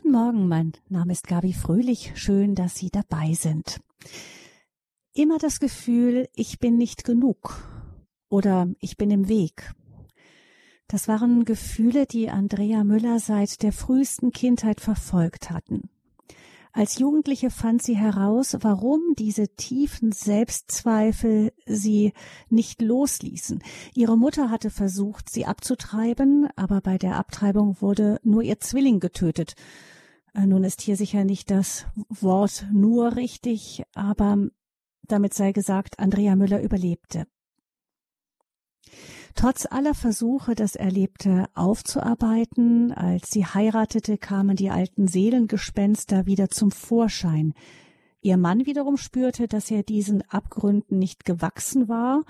Guten Morgen, mein Name ist Gabi Fröhlich. Schön, dass Sie dabei sind. Immer das Gefühl, ich bin nicht genug oder ich bin im Weg. Das waren Gefühle, die Andrea Müller seit der frühesten Kindheit verfolgt hatten. Als Jugendliche fand sie heraus, warum diese tiefen Selbstzweifel sie nicht losließen. Ihre Mutter hatte versucht, sie abzutreiben, aber bei der Abtreibung wurde nur ihr Zwilling getötet. Äh, nun ist hier sicher nicht das Wort nur richtig, aber damit sei gesagt, Andrea Müller überlebte. Trotz aller Versuche, das Erlebte aufzuarbeiten, als sie heiratete, kamen die alten Seelengespenster wieder zum Vorschein. Ihr Mann wiederum spürte, dass er diesen Abgründen nicht gewachsen war,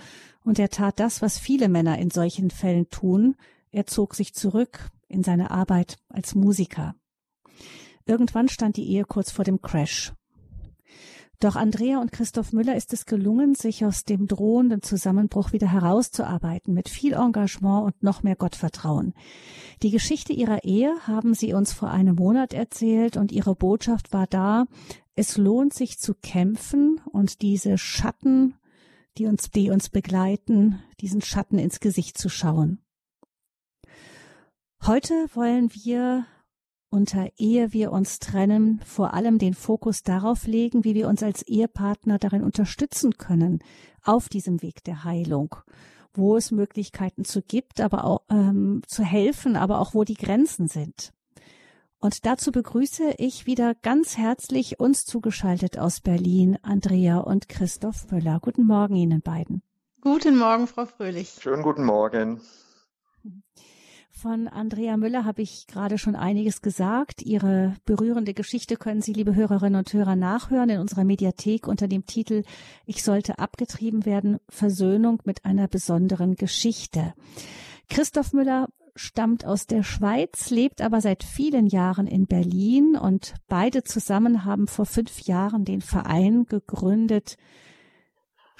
und er tat das, was viele Männer in solchen Fällen tun, er zog sich zurück in seine Arbeit als Musiker. Irgendwann stand die Ehe kurz vor dem Crash. Doch Andrea und Christoph Müller ist es gelungen, sich aus dem drohenden Zusammenbruch wieder herauszuarbeiten, mit viel Engagement und noch mehr Gottvertrauen. Die Geschichte ihrer Ehe haben sie uns vor einem Monat erzählt und ihre Botschaft war da, es lohnt sich zu kämpfen und diese Schatten, die uns, die uns begleiten, diesen Schatten ins Gesicht zu schauen. Heute wollen wir unter ehe wir uns trennen, vor allem den Fokus darauf legen, wie wir uns als Ehepartner darin unterstützen können, auf diesem Weg der Heilung, wo es Möglichkeiten zu gibt, aber auch ähm, zu helfen, aber auch wo die Grenzen sind. Und dazu begrüße ich wieder ganz herzlich uns zugeschaltet aus Berlin, Andrea und Christoph Müller. Guten Morgen Ihnen beiden. Guten Morgen, Frau Fröhlich. Schönen guten Morgen. Von Andrea Müller habe ich gerade schon einiges gesagt. Ihre berührende Geschichte können Sie, liebe Hörerinnen und Hörer, nachhören in unserer Mediathek unter dem Titel Ich sollte abgetrieben werden, Versöhnung mit einer besonderen Geschichte. Christoph Müller stammt aus der Schweiz, lebt aber seit vielen Jahren in Berlin und beide zusammen haben vor fünf Jahren den Verein gegründet,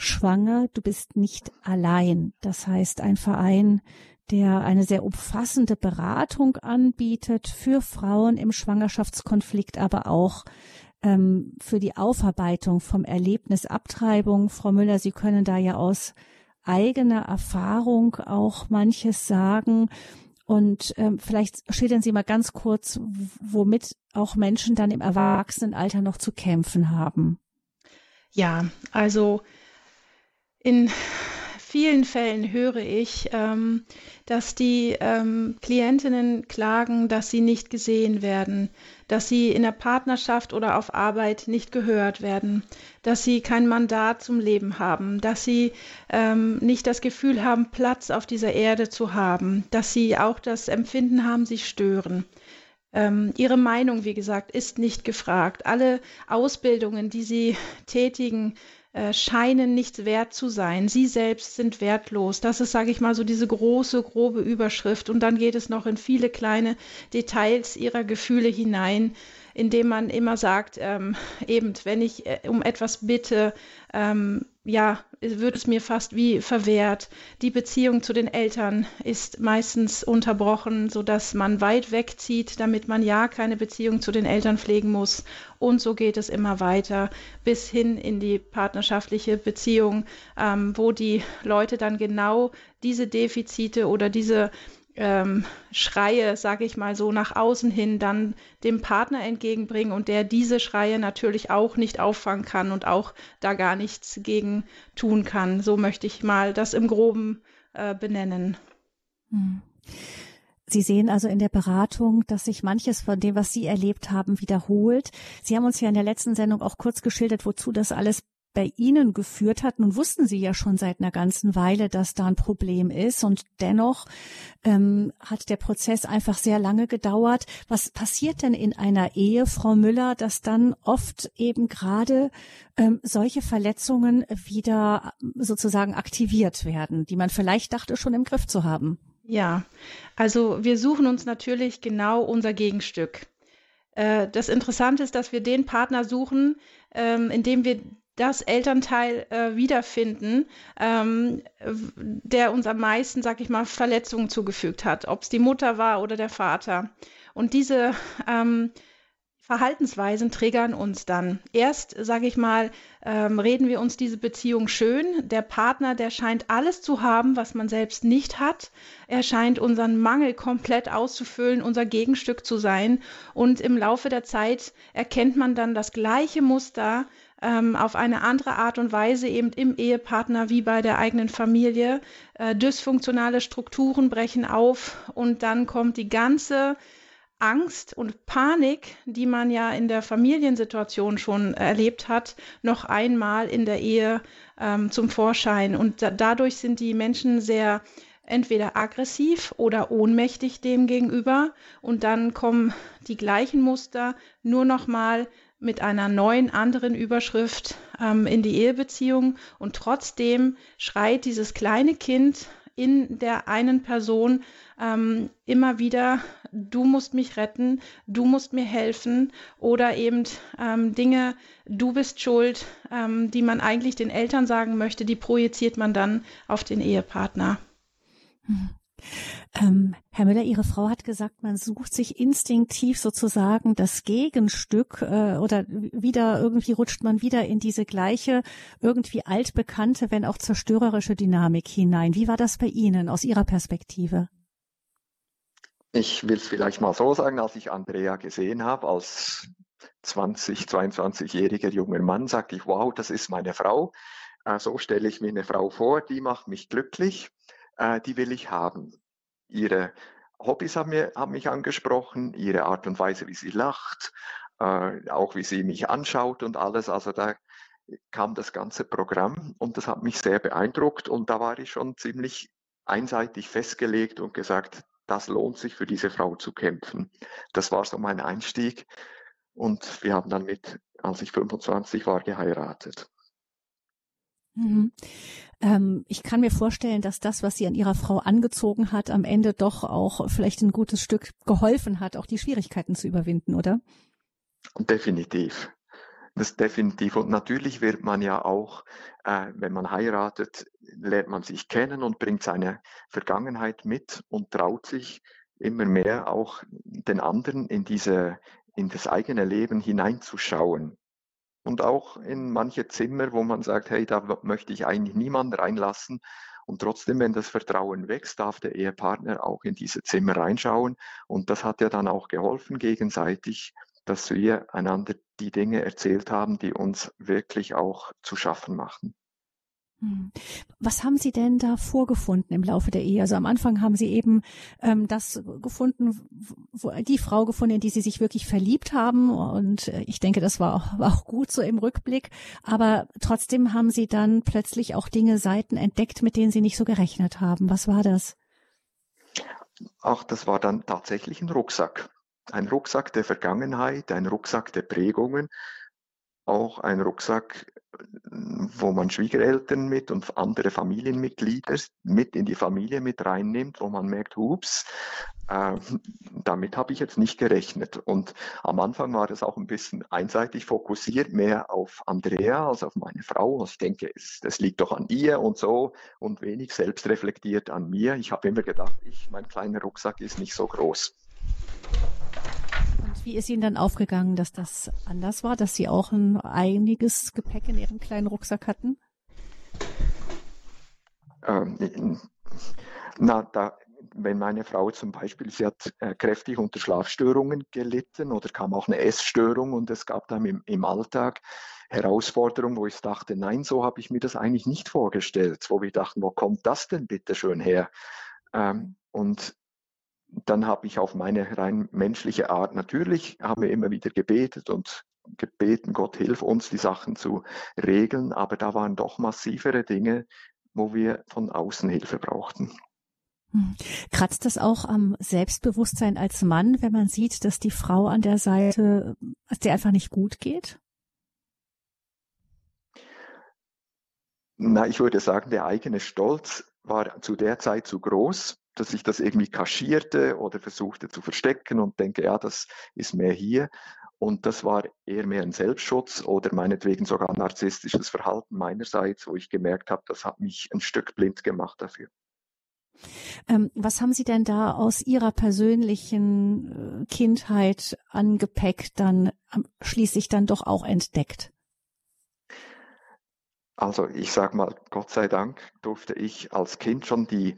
Schwanger, du bist nicht allein. Das heißt, ein Verein, der eine sehr umfassende Beratung anbietet für Frauen im Schwangerschaftskonflikt, aber auch ähm, für die Aufarbeitung vom Erlebnis Abtreibung. Frau Müller, Sie können da ja aus eigener Erfahrung auch manches sagen. Und ähm, vielleicht schildern Sie mal ganz kurz, womit auch Menschen dann im Erwachsenenalter noch zu kämpfen haben. Ja, also in vielen Fällen höre ich, ähm, dass die ähm, Klientinnen klagen, dass sie nicht gesehen werden, dass sie in der Partnerschaft oder auf Arbeit nicht gehört werden, dass sie kein Mandat zum Leben haben, dass sie ähm, nicht das Gefühl haben, Platz auf dieser Erde zu haben, dass sie auch das Empfinden haben, sie stören. Ähm, ihre Meinung, wie gesagt, ist nicht gefragt. Alle Ausbildungen, die sie tätigen, äh, scheinen nichts wert zu sein. Sie selbst sind wertlos. Das ist, sage ich mal, so diese große, grobe Überschrift. Und dann geht es noch in viele kleine Details ihrer Gefühle hinein, indem man immer sagt, ähm, eben, wenn ich äh, um etwas bitte, ähm, ja, wird es mir fast wie verwehrt. Die Beziehung zu den Eltern ist meistens unterbrochen, sodass man weit wegzieht, damit man ja keine Beziehung zu den Eltern pflegen muss. Und so geht es immer weiter bis hin in die partnerschaftliche Beziehung, ähm, wo die Leute dann genau diese Defizite oder diese ähm, Schreie, sage ich mal so, nach außen hin dann dem Partner entgegenbringen und der diese Schreie natürlich auch nicht auffangen kann und auch da gar nichts gegen tun kann. So möchte ich mal das im groben äh, benennen. Hm. Sie sehen also in der Beratung, dass sich manches von dem, was Sie erlebt haben, wiederholt. Sie haben uns ja in der letzten Sendung auch kurz geschildert, wozu das alles bei Ihnen geführt hat. Nun wussten Sie ja schon seit einer ganzen Weile, dass da ein Problem ist und dennoch ähm, hat der Prozess einfach sehr lange gedauert. Was passiert denn in einer Ehe, Frau Müller, dass dann oft eben gerade ähm, solche Verletzungen wieder sozusagen aktiviert werden, die man vielleicht dachte schon im Griff zu haben? Ja, also wir suchen uns natürlich genau unser Gegenstück. Äh, das Interessante ist, dass wir den Partner suchen, ähm, in dem wir das Elternteil äh, wiederfinden, ähm, der uns am meisten, sag ich mal, Verletzungen zugefügt hat, ob es die Mutter war oder der Vater. Und diese ähm, Verhaltensweisen triggern uns dann. Erst, sage ich mal, ähm, reden wir uns diese Beziehung schön. Der Partner, der scheint alles zu haben, was man selbst nicht hat. Er scheint unseren Mangel komplett auszufüllen, unser Gegenstück zu sein. Und im Laufe der Zeit erkennt man dann das gleiche Muster ähm, auf eine andere Art und Weise eben im Ehepartner wie bei der eigenen Familie. Äh, dysfunktionale Strukturen brechen auf und dann kommt die ganze Angst und Panik, die man ja in der Familiensituation schon erlebt hat, noch einmal in der Ehe ähm, zum Vorschein. Und da, dadurch sind die Menschen sehr entweder aggressiv oder ohnmächtig dem gegenüber. Und dann kommen die gleichen Muster nur noch mal mit einer neuen anderen Überschrift ähm, in die Ehebeziehung. Und trotzdem schreit dieses kleine Kind in der einen Person ähm, immer wieder, du musst mich retten, du musst mir helfen oder eben ähm, Dinge, du bist schuld, ähm, die man eigentlich den Eltern sagen möchte, die projiziert man dann auf den Ehepartner. Hm. Ähm, Herr Müller, Ihre Frau hat gesagt, man sucht sich instinktiv sozusagen das Gegenstück äh, oder wieder irgendwie rutscht man wieder in diese gleiche, irgendwie altbekannte, wenn auch zerstörerische Dynamik hinein. Wie war das bei Ihnen aus Ihrer Perspektive? Ich will es vielleicht mal so sagen, als ich Andrea gesehen habe, als 20, 22-jähriger junger Mann, sagte ich, wow, das ist meine Frau. Äh, so stelle ich mir eine Frau vor, die macht mich glücklich äh, die will ich haben. Ihre Hobbys haben, mir, haben mich angesprochen, ihre Art und Weise, wie sie lacht, äh, auch wie sie mich anschaut und alles. Also da kam das ganze Programm und das hat mich sehr beeindruckt und da war ich schon ziemlich einseitig festgelegt und gesagt, das lohnt sich für diese Frau zu kämpfen. Das war so mein Einstieg und wir haben dann mit, als ich 25 war, geheiratet. Mhm. Ähm, ich kann mir vorstellen, dass das, was sie an ihrer Frau angezogen hat, am Ende doch auch vielleicht ein gutes Stück geholfen hat, auch die Schwierigkeiten zu überwinden, oder? Definitiv. Das definitiv. Und natürlich wird man ja auch, äh, wenn man heiratet, lernt man sich kennen und bringt seine Vergangenheit mit und traut sich immer mehr auch den anderen in diese, in das eigene Leben hineinzuschauen und auch in manche Zimmer, wo man sagt, hey, da möchte ich eigentlich niemanden reinlassen. Und trotzdem, wenn das Vertrauen wächst, darf der Ehepartner auch in diese Zimmer reinschauen. Und das hat ja dann auch geholfen gegenseitig, dass wir einander die Dinge erzählt haben, die uns wirklich auch zu schaffen machen. Hm. Was haben Sie denn da vorgefunden im Laufe der Ehe? Also am Anfang haben Sie eben ähm, das gefunden, wo, die Frau gefunden, in die Sie sich wirklich verliebt haben. Und äh, ich denke, das war auch, war auch gut so im Rückblick. Aber trotzdem haben Sie dann plötzlich auch Dinge, Seiten entdeckt, mit denen Sie nicht so gerechnet haben. Was war das? Ach, das war dann tatsächlich ein Rucksack. Ein Rucksack der Vergangenheit, ein Rucksack der Prägungen, auch ein Rucksack wo man Schwiegereltern mit und andere Familienmitglieder mit in die Familie mit reinnimmt, wo man merkt, ups, äh, damit habe ich jetzt nicht gerechnet. Und am Anfang war das auch ein bisschen einseitig fokussiert, mehr auf Andrea als auf meine Frau. Also ich denke, es, das liegt doch an ihr und so und wenig selbst reflektiert an mir. Ich habe immer gedacht, ich, mein kleiner Rucksack ist nicht so groß. Wie ist Ihnen dann aufgegangen, dass das anders war, dass Sie auch ein einiges Gepäck in Ihrem kleinen Rucksack hatten? Ähm, na, da, wenn meine Frau zum Beispiel, sie hat äh, kräftig unter Schlafstörungen gelitten oder kam auch eine Essstörung und es gab dann im, im Alltag Herausforderungen, wo ich dachte, nein, so habe ich mir das eigentlich nicht vorgestellt, wo wir dachten, wo kommt das denn bitte schön her? Ähm, und dann habe ich auf meine rein menschliche Art, natürlich haben wir immer wieder gebetet und gebeten, Gott hilf uns, die Sachen zu regeln, aber da waren doch massivere Dinge, wo wir von außen Hilfe brauchten. Hm. Kratzt das auch am Selbstbewusstsein als Mann, wenn man sieht, dass die Frau an der Seite, dass der einfach nicht gut geht? Na, ich würde sagen, der eigene Stolz war zu der Zeit zu groß dass ich das irgendwie kaschierte oder versuchte zu verstecken und denke, ja, das ist mehr hier. Und das war eher mehr ein Selbstschutz oder meinetwegen sogar ein narzisstisches Verhalten meinerseits, wo ich gemerkt habe, das hat mich ein Stück blind gemacht dafür. Ähm, was haben Sie denn da aus Ihrer persönlichen äh, Kindheit an Gepäck dann ähm, schließlich dann doch auch entdeckt? Also ich sage mal, Gott sei Dank durfte ich als Kind schon die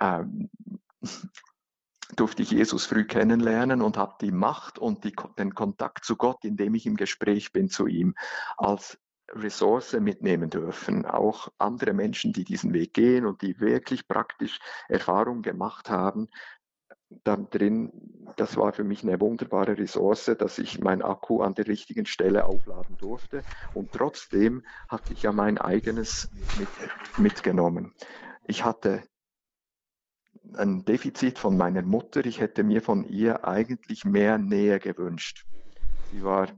ähm, durfte ich Jesus früh kennenlernen und habe die Macht und die, den Kontakt zu Gott, indem ich im Gespräch bin zu ihm, als Ressource mitnehmen dürfen. Auch andere Menschen, die diesen Weg gehen und die wirklich praktisch Erfahrung gemacht haben, dann drin, das war für mich eine wunderbare Ressource, dass ich mein Akku an der richtigen Stelle aufladen durfte. Und trotzdem hatte ich ja mein eigenes mit, mitgenommen. Ich hatte ein Defizit von meiner Mutter. Ich hätte mir von ihr eigentlich mehr Nähe gewünscht. Sie war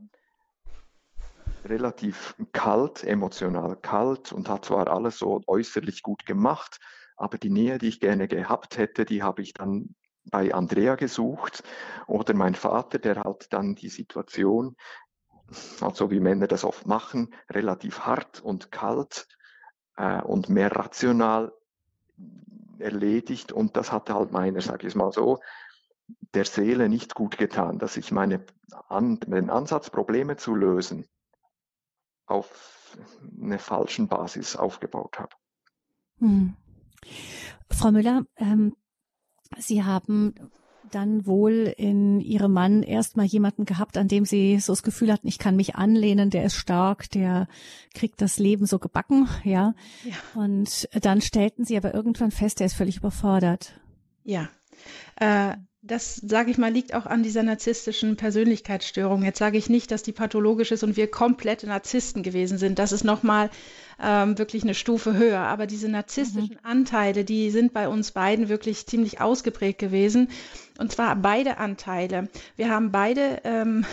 relativ kalt, emotional kalt und hat zwar alles so äußerlich gut gemacht, aber die Nähe, die ich gerne gehabt hätte, die habe ich dann bei Andrea gesucht oder mein Vater, der halt dann die Situation, also wie Männer das oft machen, relativ hart und kalt äh, und mehr rational erledigt und das hatte halt meiner, sage ich es mal so, der Seele nicht gut getan, dass ich meine an, den Ansatz, Probleme zu lösen, auf einer falschen Basis aufgebaut habe. Hm. Frau Müller, ähm, Sie haben dann wohl in Ihrem Mann erstmal jemanden gehabt, an dem Sie so das Gefühl hatten, ich kann mich anlehnen, der ist stark, der kriegt das Leben so gebacken, ja. ja. Und dann stellten Sie aber irgendwann fest, der ist völlig überfordert. Ja. Äh, das, sage ich mal, liegt auch an dieser narzisstischen Persönlichkeitsstörung. Jetzt sage ich nicht, dass die pathologisch ist und wir komplette Narzissten gewesen sind. Das ist nochmal ähm, wirklich eine Stufe höher. Aber diese narzisstischen mhm. Anteile, die sind bei uns beiden wirklich ziemlich ausgeprägt gewesen. Und zwar beide Anteile. Wir haben beide ähm,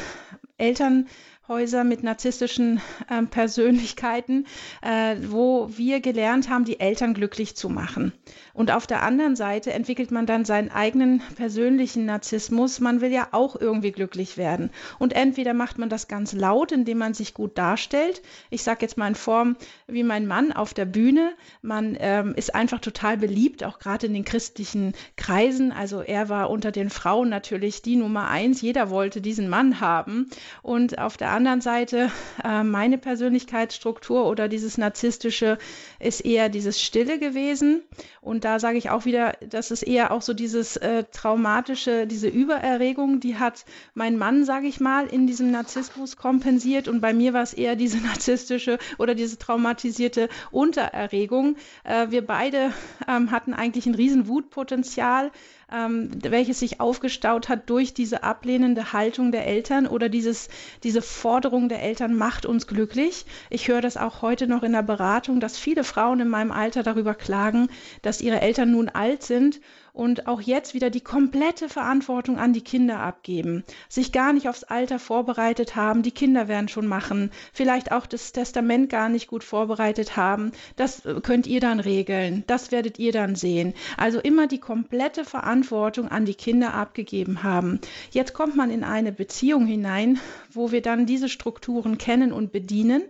Eltern Häuser mit narzisstischen äh, Persönlichkeiten, äh, wo wir gelernt haben, die Eltern glücklich zu machen. Und auf der anderen Seite entwickelt man dann seinen eigenen persönlichen Narzissmus. Man will ja auch irgendwie glücklich werden. Und entweder macht man das ganz laut, indem man sich gut darstellt. Ich sage jetzt mal in Form wie mein Mann auf der Bühne. Man ähm, ist einfach total beliebt, auch gerade in den christlichen Kreisen. Also er war unter den Frauen natürlich die Nummer eins. Jeder wollte diesen Mann haben. Und auf der anderen Seite äh, meine Persönlichkeitsstruktur oder dieses narzisstische ist eher dieses Stille gewesen. Und da sage ich auch wieder, das ist eher auch so dieses äh, traumatische, diese Übererregung, die hat mein Mann, sage ich mal, in diesem Narzissmus kompensiert. Und bei mir war es eher diese narzisstische oder diese traumatisierte Untererregung. Äh, wir beide ähm, hatten eigentlich ein riesen Wutpotenzial ähm, welches sich aufgestaut hat durch diese ablehnende Haltung der Eltern oder dieses, diese Forderung der Eltern macht uns glücklich. Ich höre das auch heute noch in der Beratung, dass viele Frauen in meinem Alter darüber klagen, dass ihre Eltern nun alt sind und auch jetzt wieder die komplette Verantwortung an die Kinder abgeben, sich gar nicht aufs Alter vorbereitet haben, die Kinder werden schon machen, vielleicht auch das Testament gar nicht gut vorbereitet haben, das äh, könnt ihr dann regeln, das werdet ihr dann sehen. Also immer die komplette Verantwortung an die Kinder abgegeben haben. Jetzt kommt man in eine Beziehung hinein, wo wir dann diese Strukturen kennen und bedienen.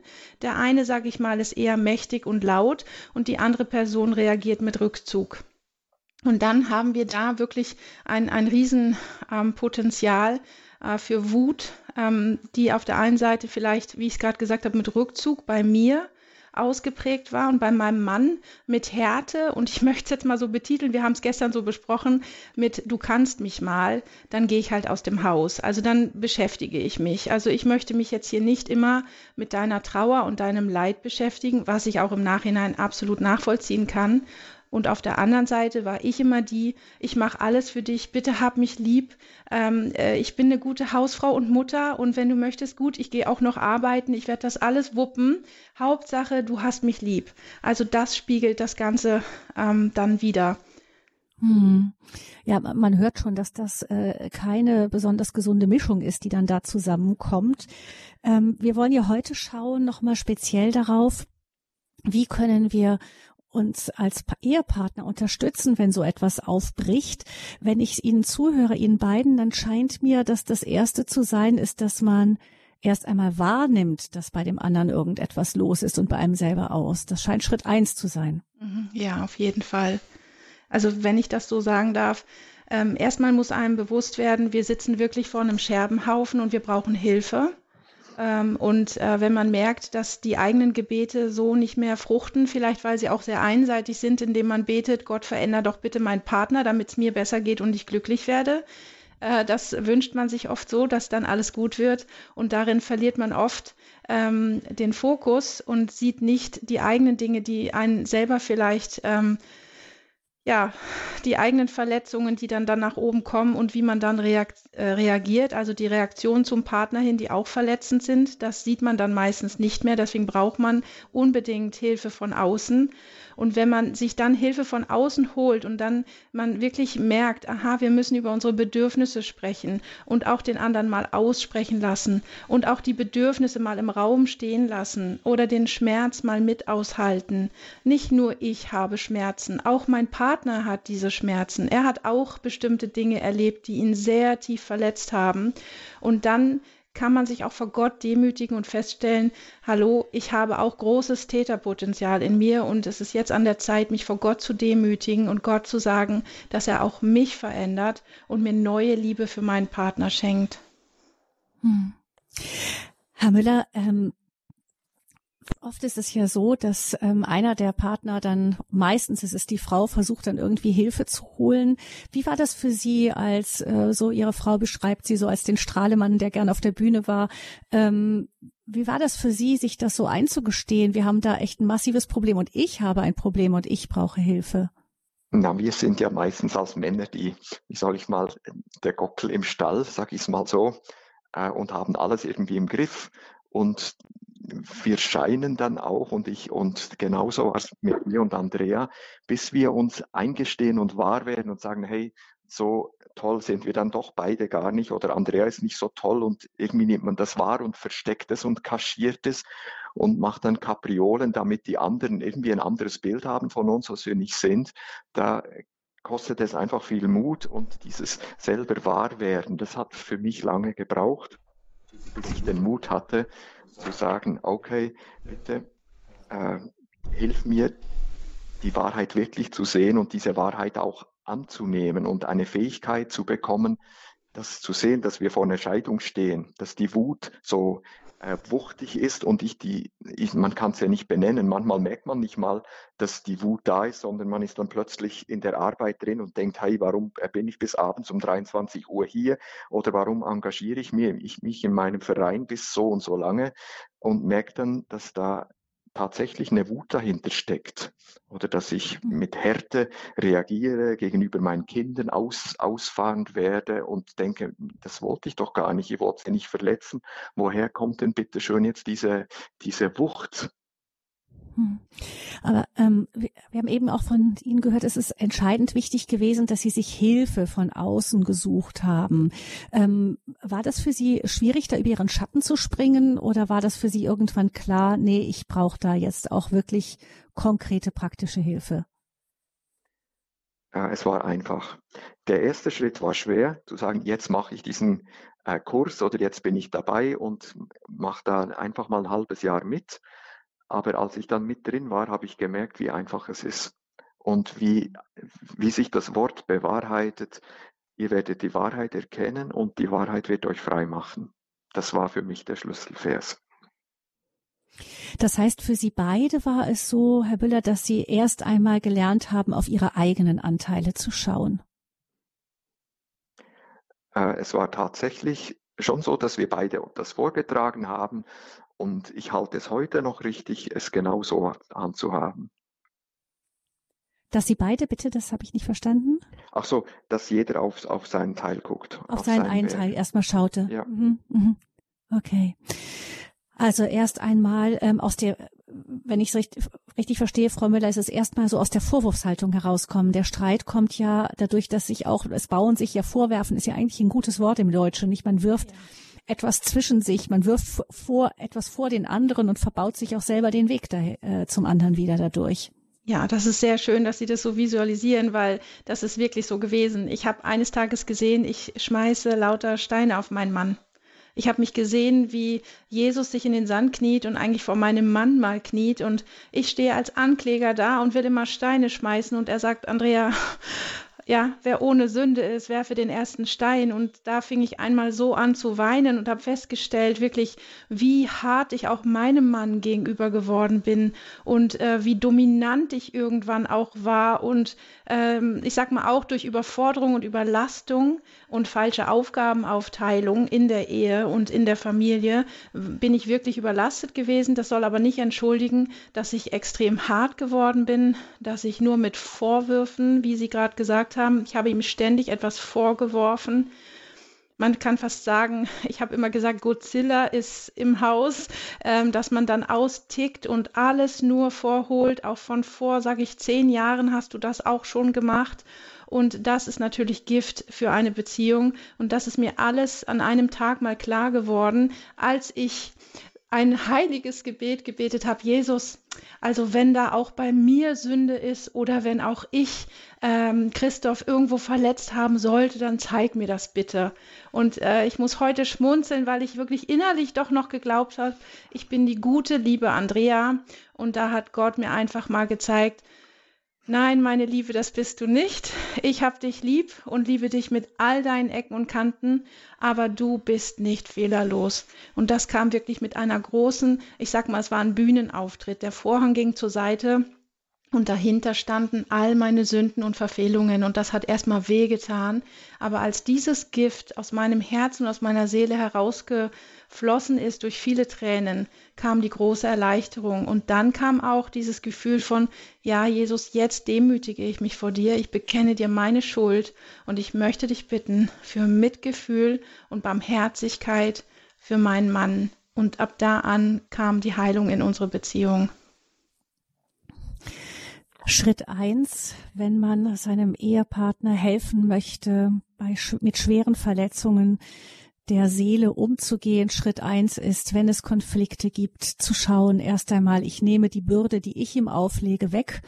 Der eine, sage ich mal, ist eher mächtig und laut und die andere Person reagiert mit Rückzug. Und dann haben wir da wirklich ein, ein Riesenpotenzial ähm, äh, für Wut, ähm, die auf der einen Seite vielleicht, wie ich es gerade gesagt habe, mit Rückzug bei mir ausgeprägt war und bei meinem Mann mit Härte und ich möchte es jetzt mal so betiteln, wir haben es gestern so besprochen mit du kannst mich mal, dann gehe ich halt aus dem Haus. Also dann beschäftige ich mich. Also ich möchte mich jetzt hier nicht immer mit deiner Trauer und deinem Leid beschäftigen, was ich auch im Nachhinein absolut nachvollziehen kann, und auf der anderen Seite war ich immer die, ich mache alles für dich, bitte hab mich lieb, ähm, äh, ich bin eine gute Hausfrau und Mutter und wenn du möchtest, gut, ich gehe auch noch arbeiten, ich werde das alles wuppen. Hauptsache, du hast mich lieb. Also das spiegelt das Ganze ähm, dann wieder. Hm. Ja, man hört schon, dass das äh, keine besonders gesunde Mischung ist, die dann da zusammenkommt. Ähm, wir wollen ja heute schauen, nochmal speziell darauf, wie können wir uns als Ehepartner unterstützen, wenn so etwas aufbricht. Wenn ich Ihnen zuhöre, Ihnen beiden, dann scheint mir, dass das Erste zu sein ist, dass man erst einmal wahrnimmt, dass bei dem anderen irgendetwas los ist und bei einem selber aus. Das scheint Schritt eins zu sein. Mhm. Ja, auf jeden Fall. Also wenn ich das so sagen darf, ähm, erstmal muss einem bewusst werden, wir sitzen wirklich vor einem Scherbenhaufen und wir brauchen Hilfe. Ähm, und äh, wenn man merkt, dass die eigenen Gebete so nicht mehr fruchten, vielleicht weil sie auch sehr einseitig sind, indem man betet, Gott veränder doch bitte meinen Partner, damit es mir besser geht und ich glücklich werde. Äh, das wünscht man sich oft so, dass dann alles gut wird. Und darin verliert man oft ähm, den Fokus und sieht nicht die eigenen Dinge, die einen selber vielleicht ähm, ja, die eigenen Verletzungen, die dann, dann nach oben kommen und wie man dann reakt, äh, reagiert, also die Reaktion zum Partner hin, die auch verletzend sind, das sieht man dann meistens nicht mehr. Deswegen braucht man unbedingt Hilfe von außen. Und wenn man sich dann Hilfe von außen holt und dann man wirklich merkt, aha, wir müssen über unsere Bedürfnisse sprechen und auch den anderen mal aussprechen lassen und auch die Bedürfnisse mal im Raum stehen lassen oder den Schmerz mal mit aushalten. Nicht nur ich habe Schmerzen, auch mein Partner hat diese Schmerzen. Er hat auch bestimmte Dinge erlebt, die ihn sehr tief verletzt haben. Und dann kann man sich auch vor Gott demütigen und feststellen, hallo, ich habe auch großes Täterpotenzial in mir und es ist jetzt an der Zeit, mich vor Gott zu demütigen und Gott zu sagen, dass er auch mich verändert und mir neue Liebe für meinen Partner schenkt. Hm. Herr Müller, ähm, Oft ist es ja so, dass ähm, einer der Partner dann, meistens ist es die Frau, versucht dann irgendwie Hilfe zu holen. Wie war das für Sie, als äh, so Ihre Frau beschreibt Sie so als den Strahlemann, der gern auf der Bühne war? Ähm, wie war das für Sie, sich das so einzugestehen? Wir haben da echt ein massives Problem und ich habe ein Problem und ich brauche Hilfe. Na, wir sind ja meistens als Männer die, wie soll ich mal, der Gockel im Stall, sag ich es mal so, äh, und haben alles irgendwie im Griff. Und wir scheinen dann auch und ich und genauso war es mit mir und Andrea, bis wir uns eingestehen und wahr werden und sagen, hey, so toll sind wir dann doch beide gar nicht oder Andrea ist nicht so toll und irgendwie nimmt man das wahr und versteckt es und kaschiert es und macht dann Kapriolen, damit die anderen irgendwie ein anderes Bild haben von uns, was wir nicht sind. Da kostet es einfach viel Mut und dieses selber wahr werden, das hat für mich lange gebraucht, bis ich den Mut hatte, zu sagen, okay, bitte äh, hilf mir, die Wahrheit wirklich zu sehen und diese Wahrheit auch anzunehmen und eine Fähigkeit zu bekommen, das zu sehen, dass wir vor einer Scheidung stehen, dass die Wut so äh, wuchtig ist und ich die, ich, man kann es ja nicht benennen. Manchmal merkt man nicht mal, dass die Wut da ist, sondern man ist dann plötzlich in der Arbeit drin und denkt, hey, warum äh, bin ich bis abends um 23 Uhr hier oder warum engagiere ich mich, ich mich in meinem Verein bis so und so lange und merkt dann, dass da tatsächlich eine Wut dahinter steckt oder dass ich mhm. mit Härte reagiere gegenüber meinen Kindern, aus, ausfahrend werde und denke, das wollte ich doch gar nicht, ich wollte sie nicht verletzen. Woher kommt denn bitte schön jetzt diese, diese Wucht? Hm. Aber ähm, wir, haben eben auch von Ihnen gehört, es ist entscheidend wichtig gewesen, dass Sie sich Hilfe von außen gesucht haben. Ähm, war das für Sie schwierig, da über Ihren Schatten zu springen oder war das für Sie irgendwann klar, nee, ich brauche da jetzt auch wirklich konkrete praktische Hilfe? Ja, es war einfach. Der erste Schritt war schwer, zu sagen, jetzt mache ich diesen äh, Kurs oder jetzt bin ich dabei und mache da einfach mal ein halbes Jahr mit. Aber als ich dann mit drin war, habe ich gemerkt, wie einfach es ist und wie, wie sich das Wort bewahrheitet. Ihr werdet die Wahrheit erkennen und die Wahrheit wird euch frei machen. Das war für mich der Schlüsselvers. Das heißt, für Sie beide war es so, Herr Büller, dass Sie erst einmal gelernt haben, auf Ihre eigenen Anteile zu schauen. Äh, es war tatsächlich schon so, dass wir beide das vorgetragen haben und ich halte es heute noch richtig, es genauso anzuhaben. Dass Sie beide, bitte, das habe ich nicht verstanden. Ach so, dass jeder auf, auf seinen Teil guckt. Auf, auf seinen, seinen einen. Teil erstmal schaute. Ja. Mhm, mhm. Okay. Also erst einmal ähm, aus der, wenn ich es richtig, richtig verstehe, Frau Müller, ist es erstmal so aus der Vorwurfshaltung herauskommen. Der Streit kommt ja dadurch, dass sich auch, es bauen sich ja Vorwerfen, ist ja eigentlich ein gutes Wort im Deutschen, nicht? Man wirft ja etwas zwischen sich, man wirft vor etwas vor den anderen und verbaut sich auch selber den Weg da, äh, zum anderen wieder dadurch. Ja, das ist sehr schön, dass Sie das so visualisieren, weil das ist wirklich so gewesen. Ich habe eines Tages gesehen, ich schmeiße lauter Steine auf meinen Mann. Ich habe mich gesehen, wie Jesus sich in den Sand kniet und eigentlich vor meinem Mann mal kniet und ich stehe als Ankläger da und will immer Steine schmeißen und er sagt, Andrea, ja, wer ohne Sünde ist, werfe den ersten Stein. Und da fing ich einmal so an zu weinen und habe festgestellt, wirklich, wie hart ich auch meinem Mann gegenüber geworden bin und äh, wie dominant ich irgendwann auch war und ähm, ich sag mal auch durch Überforderung und Überlastung und falsche Aufgabenaufteilung in der Ehe und in der Familie bin ich wirklich überlastet gewesen. Das soll aber nicht entschuldigen, dass ich extrem hart geworden bin, dass ich nur mit Vorwürfen, wie Sie gerade gesagt haben, ich habe ihm ständig etwas vorgeworfen. Man kann fast sagen, ich habe immer gesagt, Godzilla ist im Haus, ähm, dass man dann austickt und alles nur vorholt. Auch von vor, sage ich, zehn Jahren hast du das auch schon gemacht. Und das ist natürlich Gift für eine Beziehung. Und das ist mir alles an einem Tag mal klar geworden, als ich ein heiliges Gebet gebetet habe, Jesus, also wenn da auch bei mir Sünde ist oder wenn auch ich ähm, Christoph irgendwo verletzt haben sollte, dann zeig mir das bitte. Und äh, ich muss heute schmunzeln, weil ich wirklich innerlich doch noch geglaubt habe, ich bin die gute, liebe Andrea. Und da hat Gott mir einfach mal gezeigt, Nein, meine Liebe, das bist du nicht. Ich hab dich lieb und liebe dich mit all deinen Ecken und Kanten, aber du bist nicht fehlerlos. Und das kam wirklich mit einer großen, ich sag mal, es war ein Bühnenauftritt. Der Vorhang ging zur Seite und dahinter standen all meine Sünden und Verfehlungen und das hat erstmal wehgetan. Aber als dieses Gift aus meinem Herzen, aus meiner Seele herausge flossen ist durch viele Tränen, kam die große Erleichterung. Und dann kam auch dieses Gefühl von, ja, Jesus, jetzt demütige ich mich vor dir, ich bekenne dir meine Schuld und ich möchte dich bitten für Mitgefühl und Barmherzigkeit für meinen Mann. Und ab da an kam die Heilung in unsere Beziehung. Schritt eins, wenn man seinem Ehepartner helfen möchte, bei, mit schweren Verletzungen, der Seele umzugehen. Schritt eins ist, wenn es Konflikte gibt, zu schauen, erst einmal, ich nehme die Bürde, die ich ihm auflege, weg.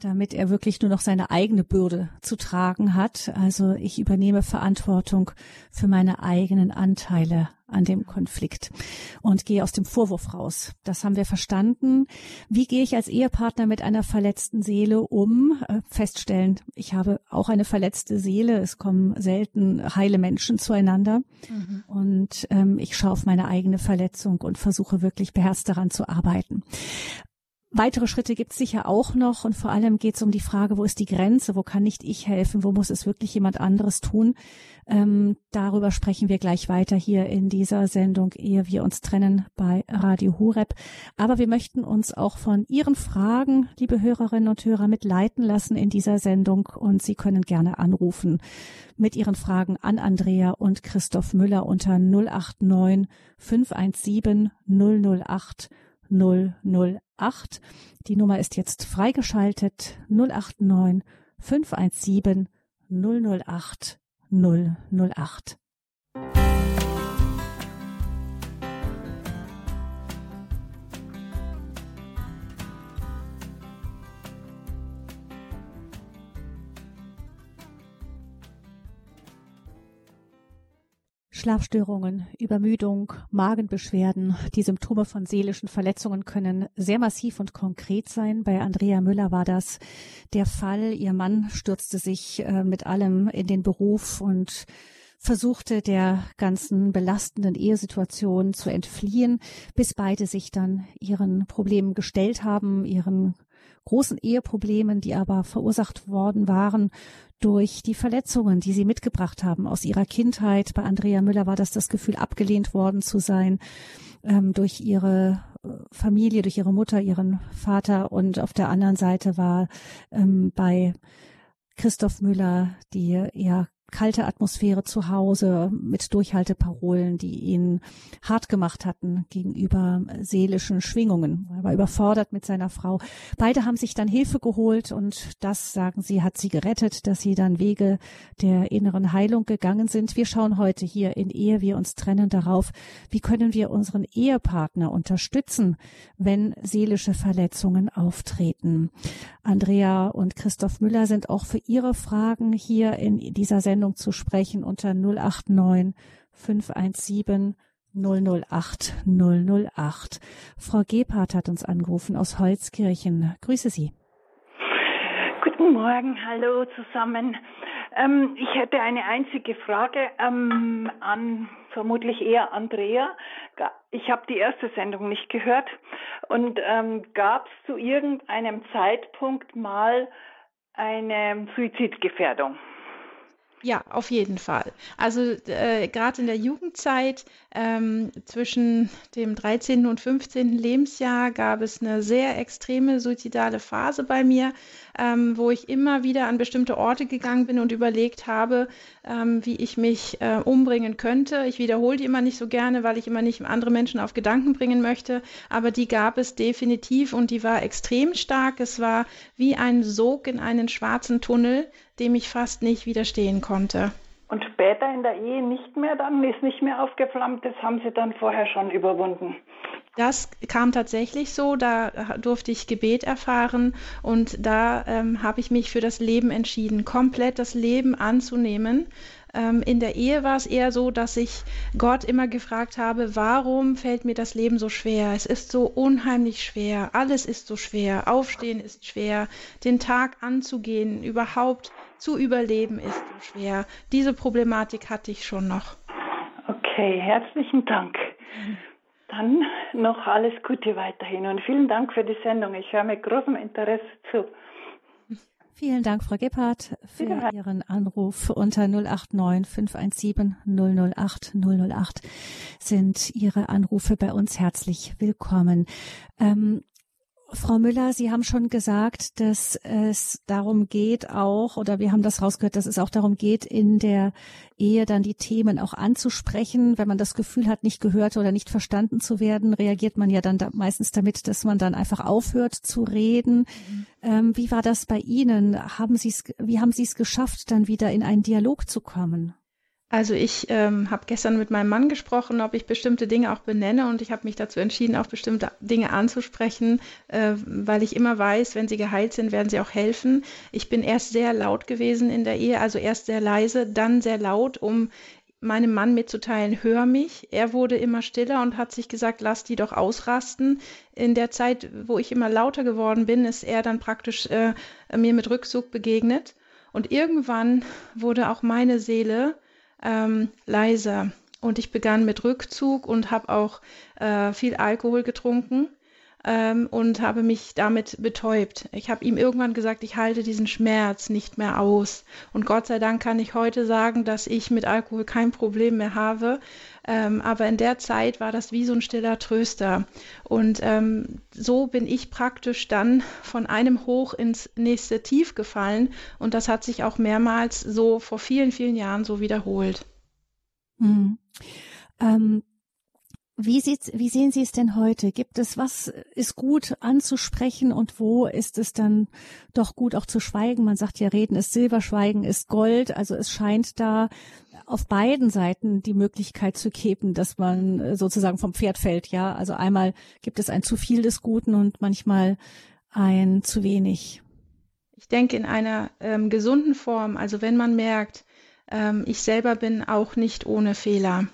Damit er wirklich nur noch seine eigene Bürde zu tragen hat. Also ich übernehme Verantwortung für meine eigenen Anteile an dem Konflikt und gehe aus dem Vorwurf raus. Das haben wir verstanden. Wie gehe ich als Ehepartner mit einer verletzten Seele um? Äh, feststellen, ich habe auch eine verletzte Seele. Es kommen selten heile Menschen zueinander. Mhm. Und ähm, ich schaue auf meine eigene Verletzung und versuche wirklich beherzt daran zu arbeiten. Weitere Schritte gibt es sicher auch noch und vor allem geht es um die Frage, wo ist die Grenze, wo kann nicht ich helfen, wo muss es wirklich jemand anderes tun. Ähm, darüber sprechen wir gleich weiter hier in dieser Sendung, ehe wir uns trennen bei Radio Horeb. Aber wir möchten uns auch von Ihren Fragen, liebe Hörerinnen und Hörer, mitleiten lassen in dieser Sendung und Sie können gerne anrufen mit Ihren Fragen an Andrea und Christoph Müller unter 089 517 008 008. Die Nummer ist jetzt freigeschaltet 089 517 008 008. Schlafstörungen, Übermüdung, Magenbeschwerden, die Symptome von seelischen Verletzungen können sehr massiv und konkret sein. Bei Andrea Müller war das der Fall. Ihr Mann stürzte sich äh, mit allem in den Beruf und versuchte der ganzen belastenden Ehesituation zu entfliehen, bis beide sich dann ihren Problemen gestellt haben, ihren großen Eheproblemen, die aber verursacht worden waren durch die Verletzungen, die sie mitgebracht haben aus ihrer Kindheit. Bei Andrea Müller war das das Gefühl, abgelehnt worden zu sein ähm, durch ihre äh, Familie, durch ihre Mutter, ihren Vater. Und auf der anderen Seite war ähm, bei Christoph Müller die ja kalte Atmosphäre zu Hause mit Durchhalteparolen, die ihn hart gemacht hatten gegenüber seelischen Schwingungen. Er war überfordert mit seiner Frau. Beide haben sich dann Hilfe geholt und das, sagen sie, hat sie gerettet, dass sie dann Wege der inneren Heilung gegangen sind. Wir schauen heute hier in Ehe wir uns trennen darauf, wie können wir unseren Ehepartner unterstützen, wenn seelische Verletzungen auftreten. Andrea und Christoph Müller sind auch für ihre Fragen hier in dieser Sendung Sendung zu sprechen unter 089 517 008 008. Frau Gebhardt hat uns angerufen aus Holzkirchen. Grüße Sie. Guten Morgen, hallo zusammen. Ähm, ich hätte eine einzige Frage ähm, an vermutlich eher Andrea. Ich habe die erste Sendung nicht gehört. Und ähm, gab es zu irgendeinem Zeitpunkt mal eine Suizidgefährdung? Ja, auf jeden Fall. Also äh, gerade in der Jugendzeit ähm, zwischen dem 13. und 15. Lebensjahr gab es eine sehr extreme suizidale Phase bei mir, ähm, wo ich immer wieder an bestimmte Orte gegangen bin und überlegt habe, ähm, wie ich mich äh, umbringen könnte. Ich wiederhole die immer nicht so gerne, weil ich immer nicht andere Menschen auf Gedanken bringen möchte, aber die gab es definitiv und die war extrem stark. Es war wie ein Sog in einen schwarzen Tunnel, dem ich fast nicht widerstehen konnte. Und später in der Ehe nicht mehr dann, ist nicht mehr aufgeflammt, das haben Sie dann vorher schon überwunden. Das kam tatsächlich so, da durfte ich Gebet erfahren und da ähm, habe ich mich für das Leben entschieden, komplett das Leben anzunehmen. Ähm, in der Ehe war es eher so, dass ich Gott immer gefragt habe, warum fällt mir das Leben so schwer? Es ist so unheimlich schwer, alles ist so schwer, aufstehen ist schwer, den Tag anzugehen, überhaupt zu überleben ist so schwer. Diese Problematik hatte ich schon noch. Okay, herzlichen Dank. Dann noch alles Gute weiterhin und vielen Dank für die Sendung. Ich höre mit großem Interesse zu. Vielen Dank, Frau Gebhardt, für Ihren Anruf unter 089 517 008 008 sind Ihre Anrufe bei uns herzlich willkommen. Ähm, Frau Müller, Sie haben schon gesagt, dass es darum geht auch, oder wir haben das rausgehört, dass es auch darum geht, in der Ehe dann die Themen auch anzusprechen. Wenn man das Gefühl hat, nicht gehört oder nicht verstanden zu werden, reagiert man ja dann da meistens damit, dass man dann einfach aufhört zu reden. Mhm. Ähm, wie war das bei Ihnen? Haben Sie es, wie haben Sie es geschafft, dann wieder in einen Dialog zu kommen? Also ich ähm, habe gestern mit meinem Mann gesprochen, ob ich bestimmte Dinge auch benenne und ich habe mich dazu entschieden, auch bestimmte Dinge anzusprechen, äh, weil ich immer weiß, wenn sie geheilt sind, werden sie auch helfen. Ich bin erst sehr laut gewesen in der Ehe, also erst sehr leise, dann sehr laut, um meinem Mann mitzuteilen, hör mich. Er wurde immer stiller und hat sich gesagt, lass die doch ausrasten. In der Zeit, wo ich immer lauter geworden bin, ist er dann praktisch äh, mir mit Rückzug begegnet. Und irgendwann wurde auch meine Seele ähm, leiser. Und ich begann mit Rückzug und habe auch äh, viel Alkohol getrunken ähm, und habe mich damit betäubt. Ich habe ihm irgendwann gesagt, ich halte diesen Schmerz nicht mehr aus. Und Gott sei Dank kann ich heute sagen, dass ich mit Alkohol kein Problem mehr habe. Ähm, aber in der Zeit war das wie so ein stiller Tröster. Und ähm, so bin ich praktisch dann von einem Hoch ins nächste Tief gefallen. Und das hat sich auch mehrmals so vor vielen, vielen Jahren so wiederholt. Hm. Ähm, wie, sieht's, wie sehen Sie es denn heute? Gibt es, was ist gut anzusprechen und wo ist es dann doch gut auch zu schweigen? Man sagt ja, Reden ist Silber, Schweigen ist Gold. Also es scheint da auf beiden Seiten die Möglichkeit zu geben, dass man sozusagen vom Pferd fällt. Ja, also einmal gibt es ein zu viel des Guten und manchmal ein zu wenig. Ich denke in einer ähm, gesunden Form. Also wenn man merkt, ähm, ich selber bin auch nicht ohne Fehler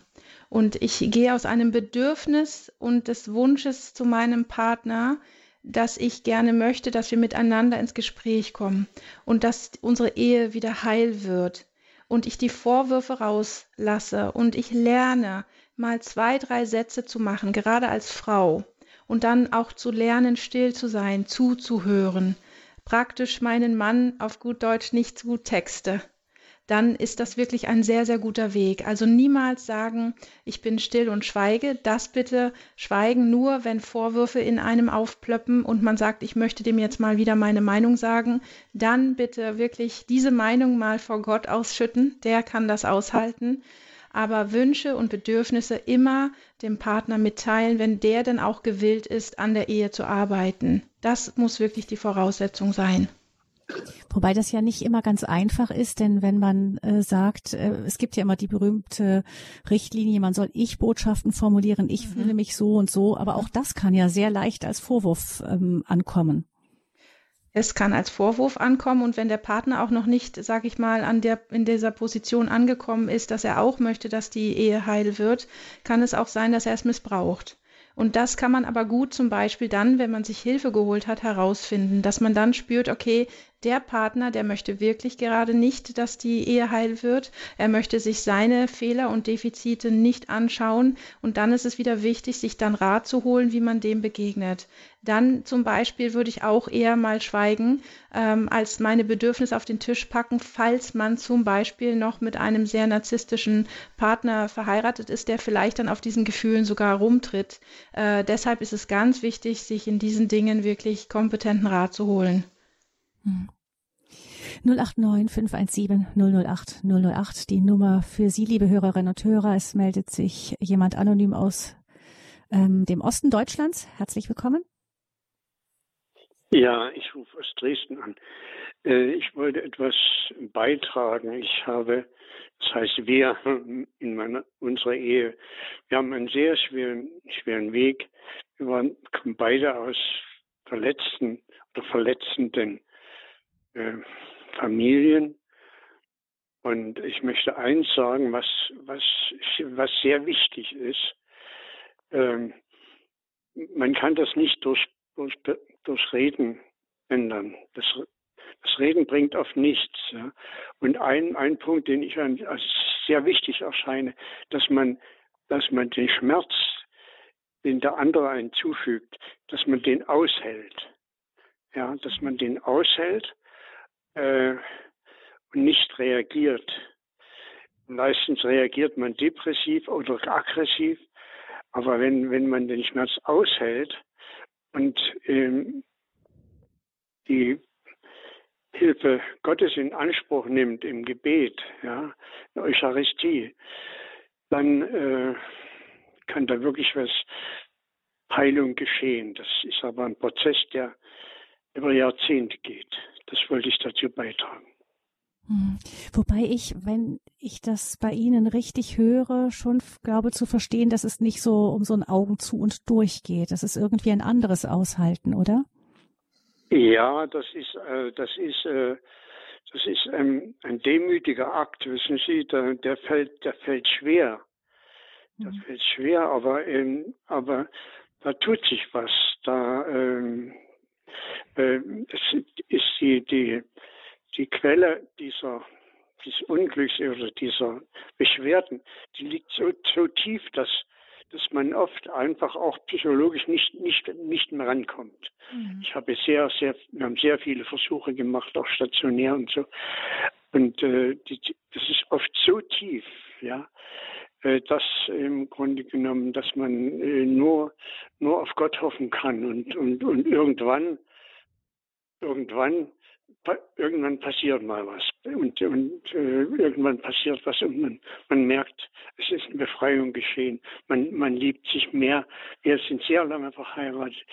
und ich gehe aus einem Bedürfnis und des Wunsches zu meinem Partner, dass ich gerne möchte, dass wir miteinander ins Gespräch kommen und dass unsere Ehe wieder heil wird und ich die Vorwürfe rauslasse und ich lerne, mal zwei, drei Sätze zu machen, gerade als Frau und dann auch zu lernen, still zu sein, zuzuhören, praktisch meinen Mann auf gut Deutsch nicht zu texte, dann ist das wirklich ein sehr, sehr guter Weg. Also niemals sagen, ich bin still und schweige. Das bitte schweigen nur, wenn Vorwürfe in einem aufplöppen und man sagt, ich möchte dem jetzt mal wieder meine Meinung sagen. Dann bitte wirklich diese Meinung mal vor Gott ausschütten. Der kann das aushalten. Aber Wünsche und Bedürfnisse immer dem Partner mitteilen, wenn der denn auch gewillt ist, an der Ehe zu arbeiten. Das muss wirklich die Voraussetzung sein. Wobei das ja nicht immer ganz einfach ist, denn wenn man äh, sagt, äh, es gibt ja immer die berühmte Richtlinie, man soll Ich-Botschaften formulieren, ich mhm. fühle mich so und so, aber auch das kann ja sehr leicht als Vorwurf ähm, ankommen. Es kann als Vorwurf ankommen und wenn der Partner auch noch nicht, sage ich mal, an der, in dieser Position angekommen ist, dass er auch möchte, dass die Ehe heil wird, kann es auch sein, dass er es missbraucht. Und das kann man aber gut zum Beispiel dann, wenn man sich Hilfe geholt hat, herausfinden, dass man dann spürt, okay, der Partner, der möchte wirklich gerade nicht, dass die Ehe heil wird. Er möchte sich seine Fehler und Defizite nicht anschauen. Und dann ist es wieder wichtig, sich dann Rat zu holen, wie man dem begegnet. Dann zum Beispiel würde ich auch eher mal schweigen, ähm, als meine Bedürfnisse auf den Tisch packen, falls man zum Beispiel noch mit einem sehr narzisstischen Partner verheiratet ist, der vielleicht dann auf diesen Gefühlen sogar rumtritt. Äh, deshalb ist es ganz wichtig, sich in diesen Dingen wirklich kompetenten Rat zu holen. 089 517 008 008, die Nummer für Sie, liebe Hörerinnen und Hörer. Es meldet sich jemand anonym aus ähm, dem Osten Deutschlands. Herzlich willkommen. Ja, ich rufe aus Dresden an. Äh, ich wollte etwas beitragen. Ich habe, das heißt wir in meiner, unserer Ehe, wir haben einen sehr schweren, schweren Weg. Wir waren, beide aus verletzten oder verletzenden äh, Familien. Und ich möchte eins sagen, was, was, was sehr wichtig ist. Ähm, man kann das nicht durch, durch, durch Reden ändern. Das, das Reden bringt auf nichts. Ja. Und ein, ein Punkt, den ich als sehr wichtig erscheine, dass man, dass man den Schmerz, den der andere einen zufügt, dass man den aushält. Ja, dass man den aushält äh, und nicht reagiert. Meistens reagiert man depressiv oder aggressiv, aber wenn, wenn man den Schmerz aushält und ähm, die Hilfe Gottes in Anspruch nimmt im Gebet, ja, in Eucharistie, dann äh, kann da wirklich was Heilung geschehen. Das ist aber ein Prozess, der über Jahrzehnte geht. Das wollte ich dazu beitragen. Hm. Wobei ich, wenn ich das bei Ihnen richtig höre, schon glaube zu verstehen, dass es nicht so um so ein Augen zu und durch geht. Das ist irgendwie ein anderes Aushalten, oder? Ja, das ist, äh, das ist, äh, das ist ein, ein demütiger Akt. Wissen Sie, der, der fällt, der fällt schwer. Der mhm. fällt schwer, aber, ähm, aber da tut sich was. Da, ähm, äh, es ist die, die, die Quelle dieser, dieses Unglücks oder dieser Beschwerden, die liegt so, so tief, dass, dass man oft einfach auch psychologisch nicht, nicht, nicht mehr rankommt. Mhm. Ich habe sehr, sehr, wir haben sehr viele Versuche gemacht, auch stationär und so. Und äh, die, das ist oft so tief, ja, äh, dass im Grunde genommen, dass man äh, nur, nur auf Gott hoffen kann und, und, und irgendwann irgendwann, irgendwann passiert mal was. Und, und äh, irgendwann passiert was und man, man merkt, es ist eine Befreiung geschehen. Man, man liebt sich mehr. Wir sind sehr lange verheiratet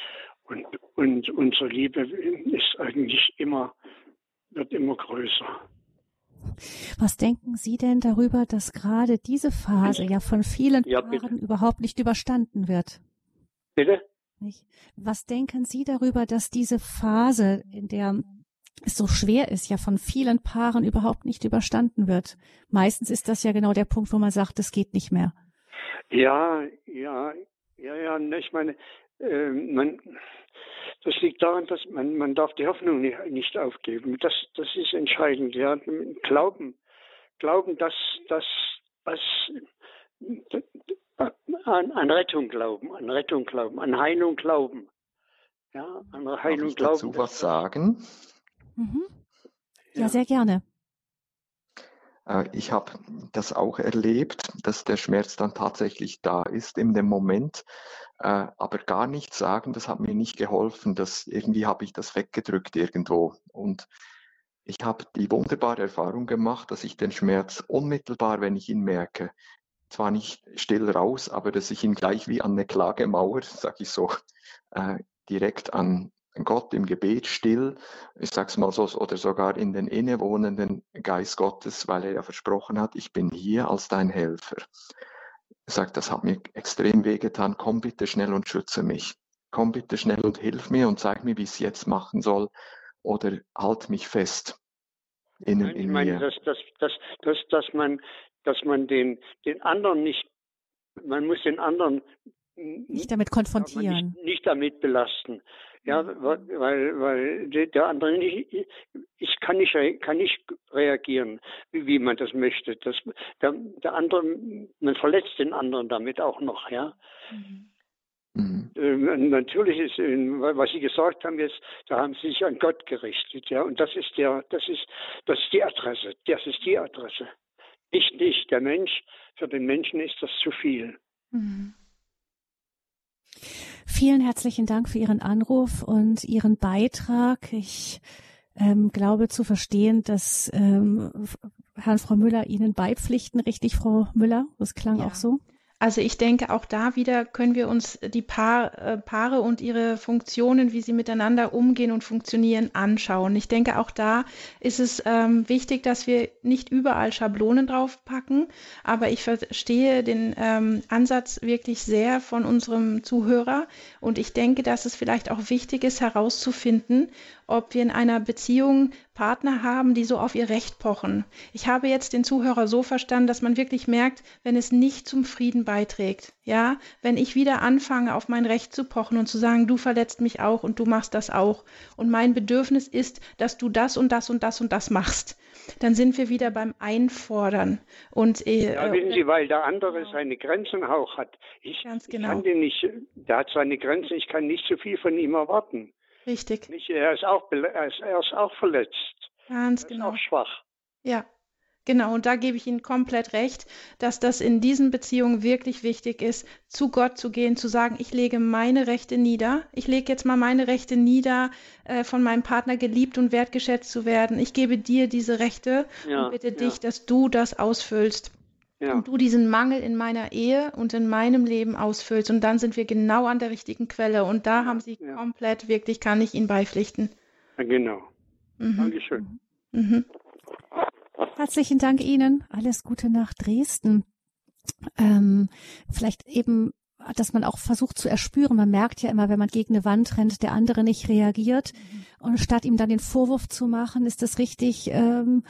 und, und unsere Liebe ist eigentlich immer, wird immer größer. Was denken Sie denn darüber, dass gerade diese Phase ja von vielen ja, Paaren überhaupt nicht überstanden wird? Bitte? Nicht? Was denken Sie darüber, dass diese Phase, in der es so schwer ist, ja von vielen Paaren überhaupt nicht überstanden wird? Meistens ist das ja genau der Punkt, wo man sagt, es geht nicht mehr. Ja, ja, ja, ja. Ne, ich meine, äh, man, das liegt daran, dass man, man darf die Hoffnung nicht, aufgeben. Das, das ist entscheidend. Ja, glauben, glauben, dass, dass was an, an Rettung glauben, an Rettung glauben, an Heilung glauben. Ja, an Heilung Darf ich glauben. dazu was sagen? Mhm. Ja, ja, sehr gerne. Äh, ich habe das auch erlebt, dass der Schmerz dann tatsächlich da ist in dem Moment, äh, aber gar nicht sagen, das hat mir nicht geholfen. Das, irgendwie habe ich das weggedrückt irgendwo. Und ich habe die wunderbare Erfahrung gemacht, dass ich den Schmerz unmittelbar, wenn ich ihn merke, zwar nicht still raus, aber dass ich ihn gleich wie an eine Klagemauer, sag ich so, äh, direkt an Gott im Gebet still, ich sag's mal so, oder sogar in den innewohnenden Geist Gottes, weil er ja versprochen hat, ich bin hier als dein Helfer. Er sagt, das hat mir extrem wehgetan, komm bitte schnell und schütze mich. Komm bitte schnell und hilf mir und zeig mir, wie ich es jetzt machen soll. oder halt mich fest innen in ich meine, mir. dass, dass, dass, dass, dass man, dass man den, den anderen nicht, man muss den anderen Nicht damit konfrontieren. nicht, nicht damit belasten. Ja, Mhm. weil, weil, der- der andere nicht, ich kann nicht, kann nicht reagieren, wie, man das möchte. Das, der, der andere, man verletzt den anderen damit auch noch, ja. Mhm. Ähm, Natürlich ist, ähm, was Sie gesagt haben jetzt, da haben Sie sich an Gott gerichtet, ja, und das ist der, das ist, das ist die Adresse, das ist die Adresse. Nicht, nicht der Mensch, für den Menschen ist das zu viel. Mhm. Vielen herzlichen Dank für Ihren Anruf und Ihren Beitrag. Ich ähm, glaube zu verstehen, dass ähm, Herrn Frau Müller Ihnen beipflichten, richtig, Frau Müller? Das klang Ja. auch so. Also ich denke, auch da wieder können wir uns die Paar, äh, Paare und ihre Funktionen, wie sie miteinander umgehen und funktionieren, anschauen. Ich denke, auch da ist es ähm, wichtig, dass wir nicht überall Schablonen draufpacken, aber ich verstehe den ähm, Ansatz wirklich sehr von unserem Zuhörer und ich denke, dass es vielleicht auch wichtig ist, herauszufinden, ob wir in einer Beziehung Partner haben, die so auf ihr Recht pochen. Ich habe jetzt den Zuhörer so verstanden, dass man wirklich merkt, wenn es nicht zum Frieden beiträgt, ja, wenn ich wieder anfange, auf mein Recht zu pochen und zu sagen, du verletzt mich auch und du machst das auch und mein Bedürfnis ist, dass du das und das und das und das machst, dann sind wir wieder beim Einfordern und äh, Ja, wissen Sie, weil der andere Genau. seine Grenzen auch hat. Ich, Ganz ich genau. kann den nicht, der hat seine Grenzen, ich kann nicht so viel von ihm erwarten. Richtig, Nicht, er, ist auch, er, ist, er ist auch verletzt. ganz Er ist genau. auch schwach. Ja, genau. Und da gebe ich Ihnen komplett recht, dass das in diesen Beziehungen wirklich wichtig ist, zu Gott zu gehen, zu sagen, ich lege meine Rechte nieder. Ich lege jetzt mal meine Rechte nieder, äh, von meinem Partner geliebt und wertgeschätzt zu werden. Ich gebe dir diese Rechte Ja, und bitte ja. dich, dass du das ausfüllst. Ja. Und du diesen Mangel in meiner Ehe und in meinem Leben ausfüllst. Und dann sind wir genau an der richtigen Quelle. Und da haben Sie ja. komplett, wirklich, kann ich Ihnen beipflichten. ja, genau. Mhm. Dankeschön. Mhm. Herzlichen Dank Ihnen. Alles Gute nach Dresden. Ähm, vielleicht eben, dass man auch versucht zu erspüren. Man merkt ja immer, wenn man gegen eine Wand rennt, der andere nicht reagiert. Und statt ihm dann den Vorwurf zu machen, ist es richtig, ähm,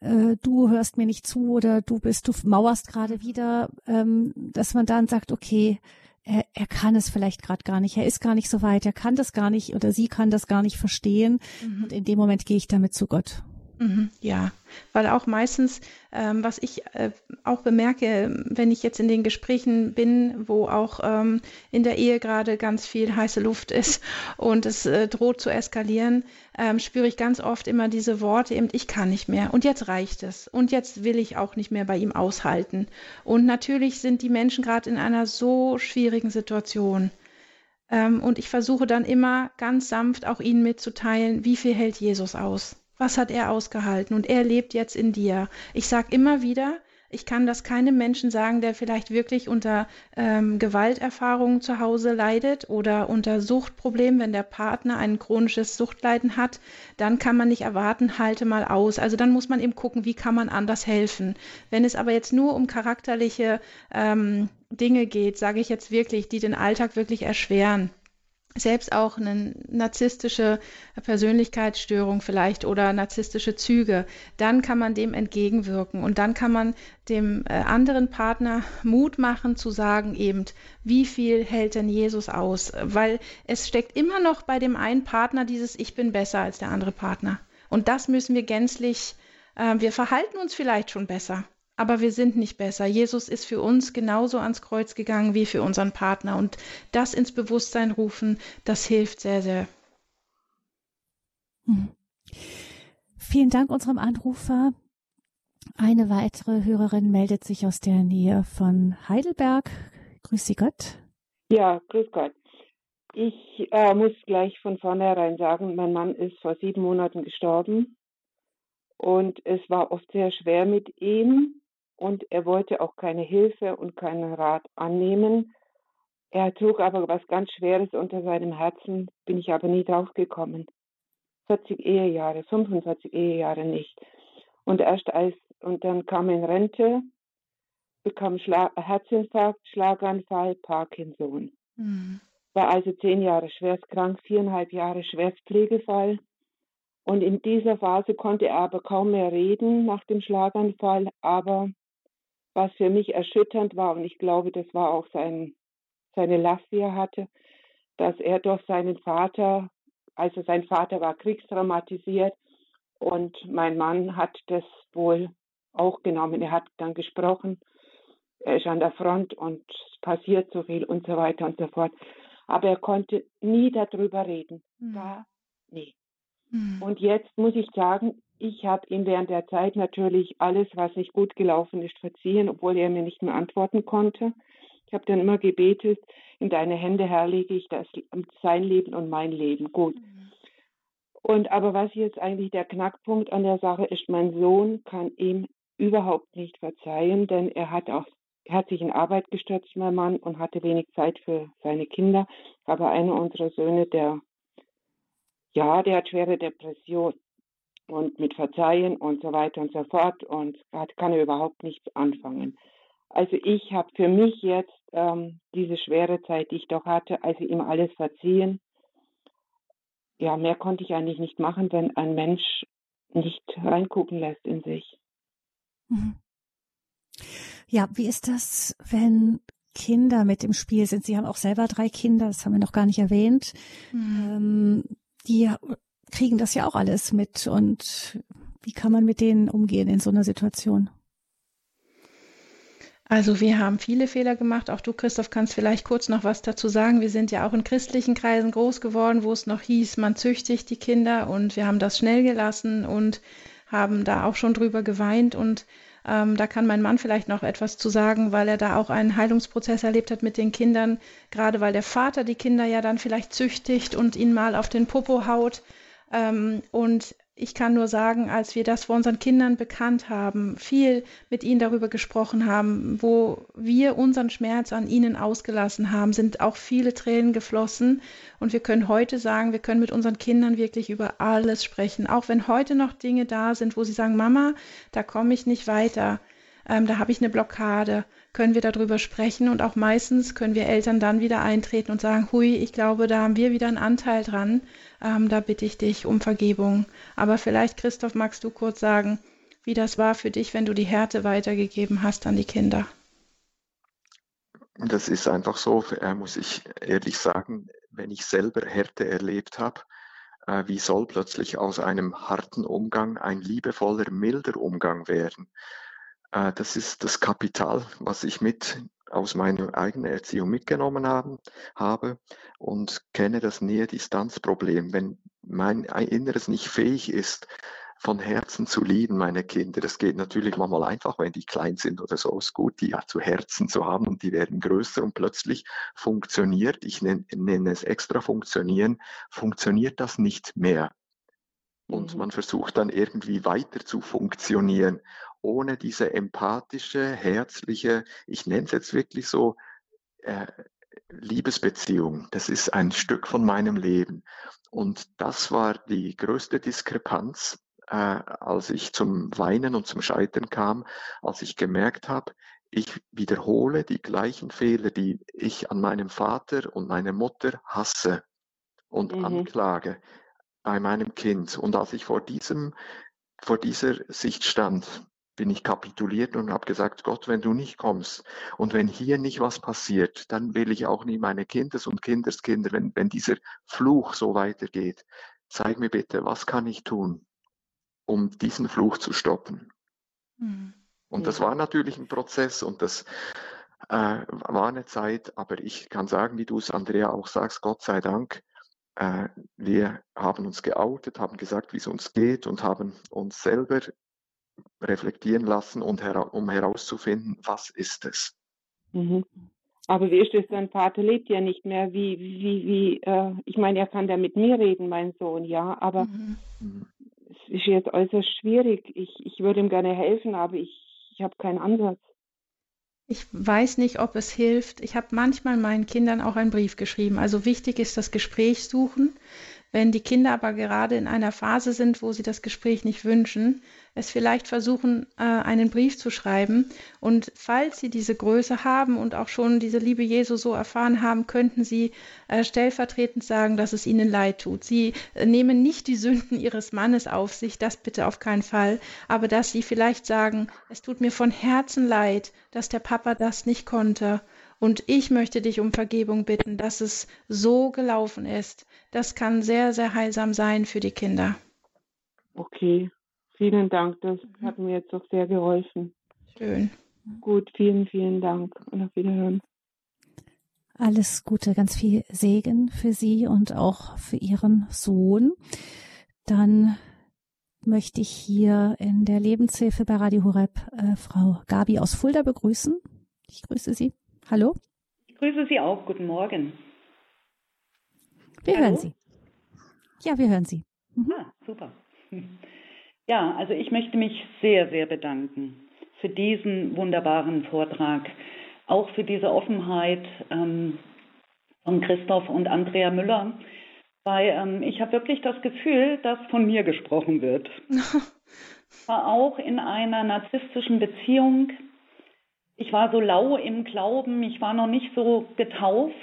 äh, du hörst mir nicht zu oder du bist, du mauerst gerade wieder, ähm, dass man dann sagt, okay, er, er kann es vielleicht gerade gar nicht, er ist gar nicht so weit, er kann das gar nicht oder sie kann das gar nicht verstehen. Mhm. Und in dem Moment gehe ich damit zu Gott. Mhm, Ja, weil auch meistens, ähm, was ich äh, auch bemerke, wenn ich jetzt in den Gesprächen bin, wo auch ähm, in der Ehe gerade ganz viel heiße Luft ist und es äh, droht zu eskalieren, ähm, spüre ich ganz oft immer diese Worte eben, ich kann nicht mehr und jetzt reicht es und jetzt will ich auch nicht mehr bei ihm aushalten. Und natürlich sind die Menschen gerade in einer so schwierigen Situation. Ähm, und ich versuche dann immer ganz sanft auch ihnen mitzuteilen, wie viel hält Jesus aus? Was hat er ausgehalten? Und er lebt jetzt in dir. Ich sage immer wieder, ich kann das keinem Menschen sagen, der vielleicht wirklich unter ähm, Gewalterfahrungen zu Hause leidet oder unter Suchtproblemen, wenn der Partner ein chronisches Suchtleiden hat, dann kann man nicht erwarten, halte mal aus. Also dann muss man eben gucken, wie kann man anders helfen. Wenn es aber jetzt nur um charakterliche ähm, Dinge geht, sage ich jetzt wirklich, die den Alltag wirklich erschweren, selbst auch eine narzisstische Persönlichkeitsstörung vielleicht oder narzisstische Züge, dann kann man dem entgegenwirken und dann kann man dem äh, anderen Partner Mut machen zu sagen eben, wie viel hält denn Jesus aus? Weil es steckt immer noch bei dem einen Partner dieses Ich bin besser als der andere Partner. Und das müssen wir gänzlich, äh, wir verhalten uns vielleicht schon besser, aber wir sind nicht besser. Jesus ist für uns genauso ans Kreuz gegangen wie für unseren Partner. Und das ins Bewusstsein rufen, das hilft sehr, sehr. Mhm. Vielen Dank unserem Anrufer. Eine weitere Hörerin meldet sich aus der Nähe von Heidelberg. Grüß Sie Gott. Ja, grüß Gott. Ich äh, muss gleich von vornherein sagen, mein Mann ist vor sieben Monaten gestorben und es war oft sehr schwer mit ihm und er wollte auch keine Hilfe und keinen Rat annehmen. Er trug aber was ganz Schweres unter seinem Herzen, bin ich aber nie drauf gekommen. 40 Ehejahre, 45 Ehejahre nicht. Und erst als, und dann kam er in Rente, bekam Schla Herzinfarkt, Schlaganfall, Parkinson. Mhm. War also zehn Jahre schwerst krank, viereinhalb Jahre schwerst Pflegefall. Und in dieser Phase konnte er aber kaum mehr reden nach dem Schlaganfall. Aber was für mich erschütternd war, und ich glaube, das war auch sein, seine Last, die er hatte, dass er durch seinen Vater, also sein Vater war kriegstraumatisiert und mein Mann hat das wohl auch genommen. Er hat dann gesprochen, er ist an der Front und es passiert so viel und so weiter und so fort. Aber er konnte nie darüber reden. Mhm. Gar nie. Mhm. Und jetzt muss ich sagen, ich habe ihm während der Zeit natürlich alles, was nicht gut gelaufen ist, verziehen, obwohl er mir nicht mehr antworten konnte. Ich habe dann immer gebetet, in deine Hände, Herr, lege ich das, sein Leben und mein Leben. Gut. Mhm. Und aber was jetzt eigentlich der Knackpunkt an der Sache ist, mein Sohn kann ihm überhaupt nicht verzeihen, denn er hat auch er hat sich in Arbeit gestürzt, mein Mann, und hatte wenig Zeit für seine Kinder. Aber einer unserer Söhne, der ja, der hat schwere Depression und mit Verzeihen und so weiter und so fort und hat, kann er überhaupt nichts anfangen. Also ich habe für mich jetzt ähm, diese schwere Zeit, die ich doch hatte, also ihm alles verziehen. Ja, mehr konnte ich eigentlich nicht machen, wenn ein Mensch nicht reingucken lässt in sich. Mhm. Ja, wie ist das, wenn Kinder mit im Spiel sind? Sie haben auch selber drei Kinder, das haben wir noch gar nicht erwähnt. Mhm. Ähm, die kriegen das ja auch alles mit. Und wie kann man mit denen umgehen in so einer Situation? Also wir haben viele Fehler gemacht. Auch du, Christoph, kannst vielleicht kurz noch was dazu sagen. Wir sind ja auch in christlichen Kreisen groß geworden, wo es noch hieß, man züchtigt die Kinder und wir haben das schnell gelassen und haben da auch schon drüber geweint und ähm, da kann mein Mann vielleicht noch etwas zu sagen, weil er da auch einen Heilungsprozess erlebt hat mit den Kindern, gerade weil der Vater die Kinder ja dann vielleicht züchtigt und ihn mal auf den Popo haut. Ähm, und ich kann nur sagen, als wir das vor unseren Kindern bekannt haben, viel mit ihnen darüber gesprochen haben, wo wir unseren Schmerz an ihnen ausgelassen haben, sind auch viele Tränen geflossen. Und wir können heute sagen, wir können mit unseren Kindern wirklich über alles sprechen. Auch wenn heute noch Dinge da sind, wo sie sagen, Mama, da komme ich nicht weiter, ähm, da habe ich eine Blockade, können wir darüber sprechen. Und auch meistens können wir Eltern dann wieder eintreten und sagen, hui, ich glaube, da haben wir wieder einen Anteil dran ähm, da bitte ich dich um Vergebung. Aber vielleicht, Christoph, magst du kurz sagen, wie das war für dich, wenn du die Härte weitergegeben hast an die Kinder? Das ist einfach so, äh, muss ich ehrlich sagen, wenn ich selber Härte erlebt habe, äh, wie soll plötzlich aus einem harten Umgang ein liebevoller, milder Umgang werden? Äh, das ist das Kapital, was ich mit aus meiner eigenen Erziehung mitgenommen haben, habe und kenne das Nähe-Distanz-Problem. Wenn mein Inneres nicht fähig ist, von Herzen zu lieben, meine Kinder. Das geht natürlich manchmal einfach, wenn die klein sind oder so, ist gut, die ja zu Herzen zu haben und die werden größer und plötzlich funktioniert, ich nenne, nenne es extra funktionieren, funktioniert das nicht mehr. Und mhm. man versucht dann irgendwie weiter zu funktionieren ohne diese empathische, herzliche, ich nenne es jetzt wirklich so, äh, Liebesbeziehung. Das ist ein Stück von meinem Leben. Und das war die größte Diskrepanz, äh, als ich zum Weinen und zum Scheitern kam, als ich gemerkt habe, ich wiederhole die gleichen Fehler, die ich an meinem Vater und meiner Mutter hasse und mhm. anklage bei meinem Kind. Und als ich vor diesem, vor dieser Sicht stand, bin ich kapituliert und habe gesagt, Gott, wenn du nicht kommst und wenn hier nicht was passiert, dann will ich auch nie meine Kindes- und Kindeskinder, wenn, wenn dieser Fluch so weitergeht, zeig mir bitte, was kann ich tun, um diesen Fluch zu stoppen. Mhm. Und das war natürlich ein Prozess und das äh, war eine Zeit, aber ich kann sagen, wie du es, Andrea, auch sagst, Gott sei Dank, äh, wir haben uns geoutet, haben gesagt, wie es uns geht und haben uns selber reflektieren lassen und hera um herauszufinden, was ist es. Mhm. Aber wie ist es, dein Vater lebt ja nicht mehr. Wie, wie, wie, äh, ich meine, er kann da mit mir reden, mein Sohn, ja, aber mhm. mhm. es ist jetzt äußerst schwierig. Ich, ich würde ihm gerne helfen, aber ich, ich habe keinen Ansatz. Ich weiß nicht, ob es hilft. Ich habe manchmal meinen Kindern auch einen Brief geschrieben. Also wichtig ist das Gespräch suchen. Wenn die Kinder aber gerade in einer Phase sind, wo sie das Gespräch nicht wünschen, es vielleicht versuchen, äh, einen Brief zu schreiben. Und falls sie diese Größe haben und auch schon diese Liebe Jesu so erfahren haben, könnten sie äh, stellvertretend sagen, dass es ihnen leid tut. Sie äh, nehmen nicht die Sünden ihres Mannes auf sich, das bitte auf keinen Fall, aber dass sie vielleicht sagen, es tut mir von Herzen leid, dass der Papa das nicht konnte. Und ich möchte dich um Vergebung bitten, dass es so gelaufen ist. Das kann sehr, sehr heilsam sein für die Kinder. Okay, vielen Dank. Das mhm. hat mir jetzt auch sehr geholfen. Schön. Gut, vielen, vielen Dank und auf Wiederhören. Alles Gute, ganz viel Segen für Sie und auch für Ihren Sohn. Dann möchte ich hier in der Lebenshilfe bei Radio Horeb äh, Frau Gabi aus Fulda begrüßen. Ich grüße Sie. Hallo? Ich grüße Sie auch. Guten Morgen. Wir Hallo? hören Sie. Ja, wir hören Sie. Mhm. Ah, super. Ja, also ich möchte mich sehr, sehr bedanken für diesen wunderbaren Vortrag, auch für diese Offenheit ähm, von Christoph und Andrea Müller, weil ähm, ich habe wirklich das Gefühl, dass von mir gesprochen wird. war auch in einer narzisstischen Beziehung ich war so lau im Glauben, ich war noch nicht so getauft.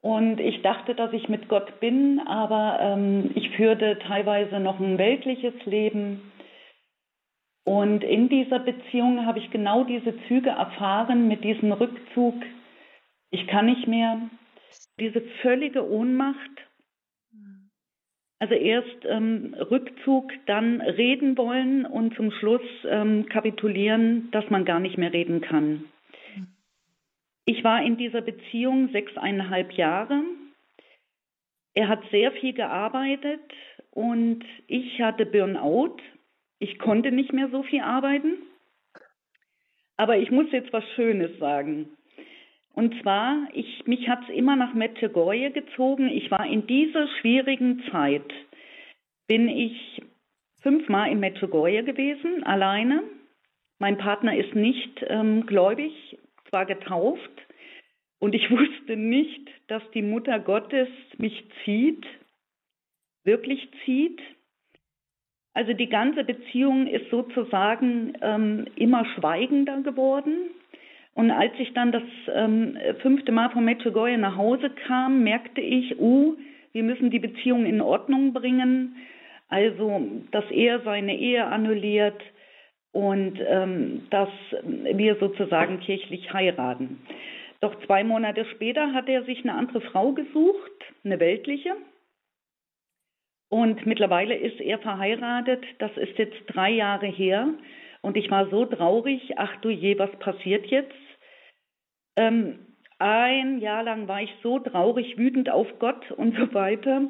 Und ich dachte, dass ich mit Gott bin, aber ähm, ich führte teilweise noch ein weltliches Leben. Und in dieser Beziehung habe ich genau diese Züge erfahren mit diesem Rückzug. Ich kann nicht mehr. Diese völlige Ohnmacht, also erst ähm, Rückzug, dann reden wollen und zum Schluss ähm, kapitulieren, dass man gar nicht mehr reden kann. Ich war in dieser Beziehung sechseinhalb Jahre. Er hat sehr viel gearbeitet und ich hatte Burnout. Ich konnte nicht mehr so viel arbeiten. Aber ich muss jetzt was Schönes sagen. Und zwar, ich, mich hat es immer nach Medjugorje gezogen. Ich war in dieser schwierigen Zeit, bin ich fünfmal in Medjugorje gewesen, alleine. Mein Partner ist nicht ähm, gläubig, zwar getauft. Und ich wusste nicht, dass die Mutter Gottes mich zieht, wirklich zieht. Also die ganze Beziehung ist sozusagen ähm, immer schweigender geworden. Und als ich dann das ähm, fünfte Mal von Medjugorje nach Hause kam, merkte ich, uh, wir müssen die Beziehung in Ordnung bringen. Also, dass er seine Ehe annulliert und ähm, dass wir sozusagen kirchlich heiraten. Doch zwei Monate später hat er sich eine andere Frau gesucht, eine weltliche. Und mittlerweile ist er verheiratet. Das ist jetzt drei Jahre her. Und ich war so traurig. Ach du je, was passiert jetzt? Ähm, ein Jahr lang war ich so traurig, wütend auf Gott und so weiter.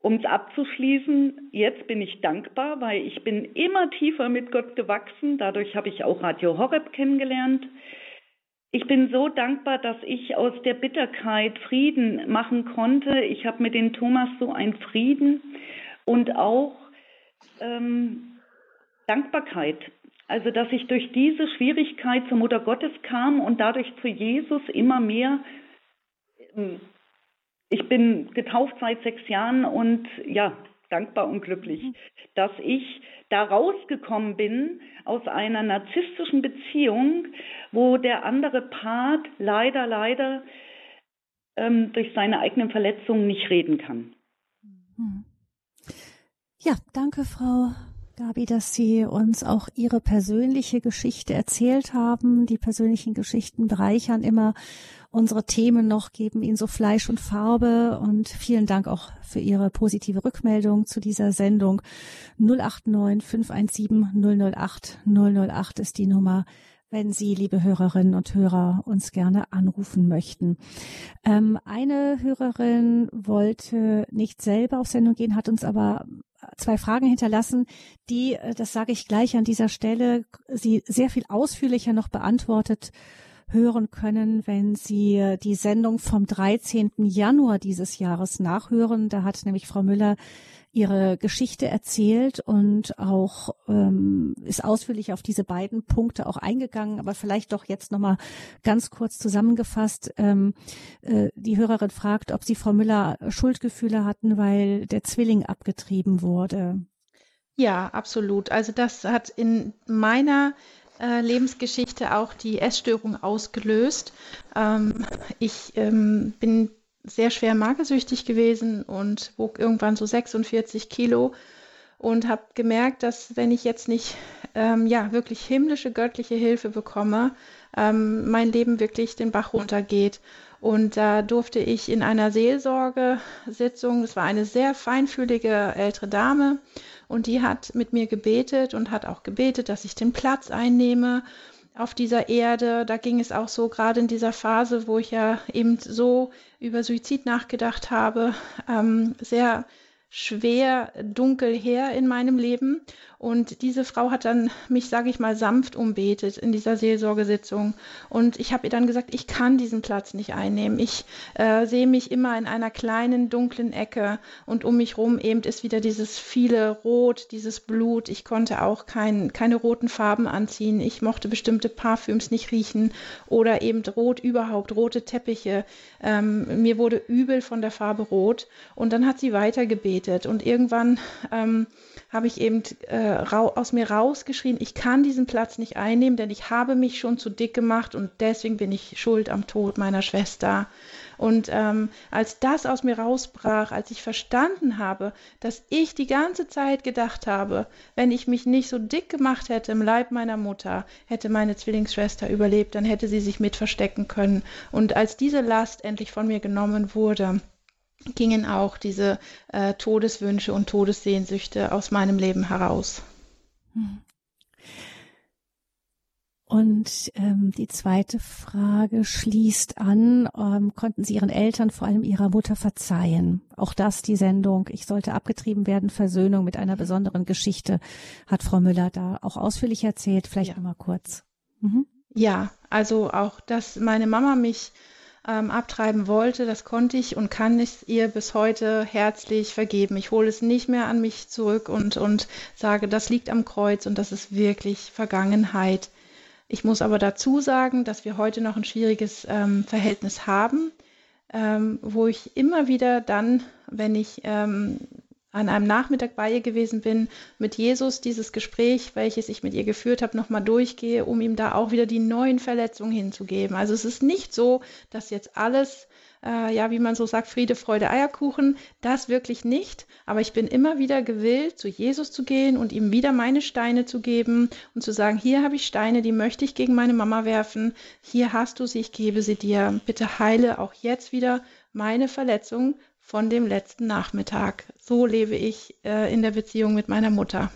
Um es abzuschließen, jetzt bin ich dankbar, weil ich bin immer tiefer mit Gott gewachsen. Dadurch habe ich auch Radio Horeb kennengelernt. Ich bin so dankbar, dass ich aus der Bitterkeit Frieden machen konnte. Ich habe mit dem Thomas so einen Frieden und auch ähm, Dankbarkeit. Also, dass ich durch diese Schwierigkeit zur Mutter Gottes kam und dadurch zu Jesus immer mehr. Ähm, ich bin getauft seit sechs Jahren und ja, dankbar und glücklich, mhm. dass ich da rausgekommen bin aus einer narzisstischen Beziehung, wo der andere Part leider, leider ähm, durch seine eigenen Verletzungen nicht reden kann. Mhm. Ja, danke, Frau Gabi, dass Sie uns auch Ihre persönliche Geschichte erzählt haben. Die persönlichen Geschichten bereichern immer unsere Themen noch, geben ihnen so Fleisch und Farbe. Und vielen Dank auch für Ihre positive Rückmeldung zu dieser Sendung. 089 517 008 008 ist die Nummer wenn Sie, liebe Hörerinnen und Hörer, uns gerne anrufen möchten. Ähm, eine Hörerin wollte nicht selber auf Sendung gehen, hat uns aber zwei Fragen hinterlassen, die, äh, das sage ich gleich an dieser Stelle, sie sehr viel ausführlicher noch beantwortet hören können, wenn Sie die Sendung vom 13. Januar dieses Jahres nachhören. Da hat nämlich Frau Müller ihre Geschichte erzählt und auch ähm, ist ausführlich auf diese beiden Punkte auch eingegangen. Aber vielleicht doch jetzt nochmal ganz kurz zusammengefasst. Ähm, äh, die Hörerin fragt, ob Sie Frau Müller Schuldgefühle hatten, weil der Zwilling abgetrieben wurde. Ja, absolut. Also das hat in meiner äh, Lebensgeschichte auch die Essstörung ausgelöst. Ähm, ich ähm, bin sehr schwer magersüchtig gewesen und wog irgendwann so 46 Kilo und habe gemerkt, dass wenn ich jetzt nicht ähm, ja wirklich himmlische göttliche Hilfe bekomme, ähm, mein Leben wirklich den Bach runtergeht. Und da durfte ich in einer Seelsorgesitzung, es war eine sehr feinfühlige ältere Dame, und die hat mit mir gebetet und hat auch gebetet, dass ich den Platz einnehme auf dieser Erde. Da ging es auch so gerade in dieser Phase, wo ich ja eben so über Suizid nachgedacht habe, ähm, sehr schwer dunkel her in meinem Leben. Und diese Frau hat dann mich, sage ich mal, sanft umbetet in dieser Seelsorgesitzung. Und ich habe ihr dann gesagt, ich kann diesen Platz nicht einnehmen. Ich äh, sehe mich immer in einer kleinen, dunklen Ecke. Und um mich rum eben ist wieder dieses viele Rot, dieses Blut. Ich konnte auch kein, keine roten Farben anziehen. Ich mochte bestimmte Parfüms nicht riechen oder eben rot überhaupt, rote Teppiche. Ähm, mir wurde übel von der Farbe rot. Und dann hat sie weiter gebetet. Und irgendwann ähm, habe ich eben äh, aus mir rausgeschrien, ich kann diesen Platz nicht einnehmen, denn ich habe mich schon zu dick gemacht und deswegen bin ich schuld am Tod meiner Schwester. Und ähm, als das aus mir rausbrach, als ich verstanden habe, dass ich die ganze Zeit gedacht habe, wenn ich mich nicht so dick gemacht hätte im Leib meiner Mutter, hätte meine Zwillingsschwester überlebt, dann hätte sie sich mit verstecken können. Und als diese Last endlich von mir genommen wurde, gingen auch diese äh, Todeswünsche und Todessehnsüchte aus meinem Leben heraus. Hm. Und ähm, die zweite Frage schließt an, ähm, konnten Sie Ihren Eltern, vor allem Ihrer Mutter, verzeihen? Auch das, die Sendung, ich sollte abgetrieben werden, Versöhnung mit einer besonderen Geschichte, hat Frau Müller da auch ausführlich erzählt. Vielleicht ja. nochmal kurz. Mhm. Ja, also auch, dass meine Mama mich ähm, abtreiben wollte, das konnte ich und kann es ihr bis heute herzlich vergeben. Ich hole es nicht mehr an mich zurück und, und sage, das liegt am Kreuz und das ist wirklich Vergangenheit. Ich muss aber dazu sagen, dass wir heute noch ein schwieriges ähm, Verhältnis haben, ähm, wo ich immer wieder dann, wenn ich ähm, an einem Nachmittag bei ihr gewesen bin, mit Jesus dieses Gespräch, welches ich mit ihr geführt habe, nochmal durchgehe, um ihm da auch wieder die neuen Verletzungen hinzugeben. Also es ist nicht so, dass jetzt alles, äh, ja, wie man so sagt, Friede, Freude, Eierkuchen, das wirklich nicht. Aber ich bin immer wieder gewillt, zu Jesus zu gehen und ihm wieder meine Steine zu geben und zu sagen, hier habe ich Steine, die möchte ich gegen meine Mama werfen. Hier hast du sie, ich gebe sie dir. Bitte heile auch jetzt wieder meine Verletzung von dem letzten Nachmittag. So lebe ich äh, in der Beziehung mit meiner Mutter.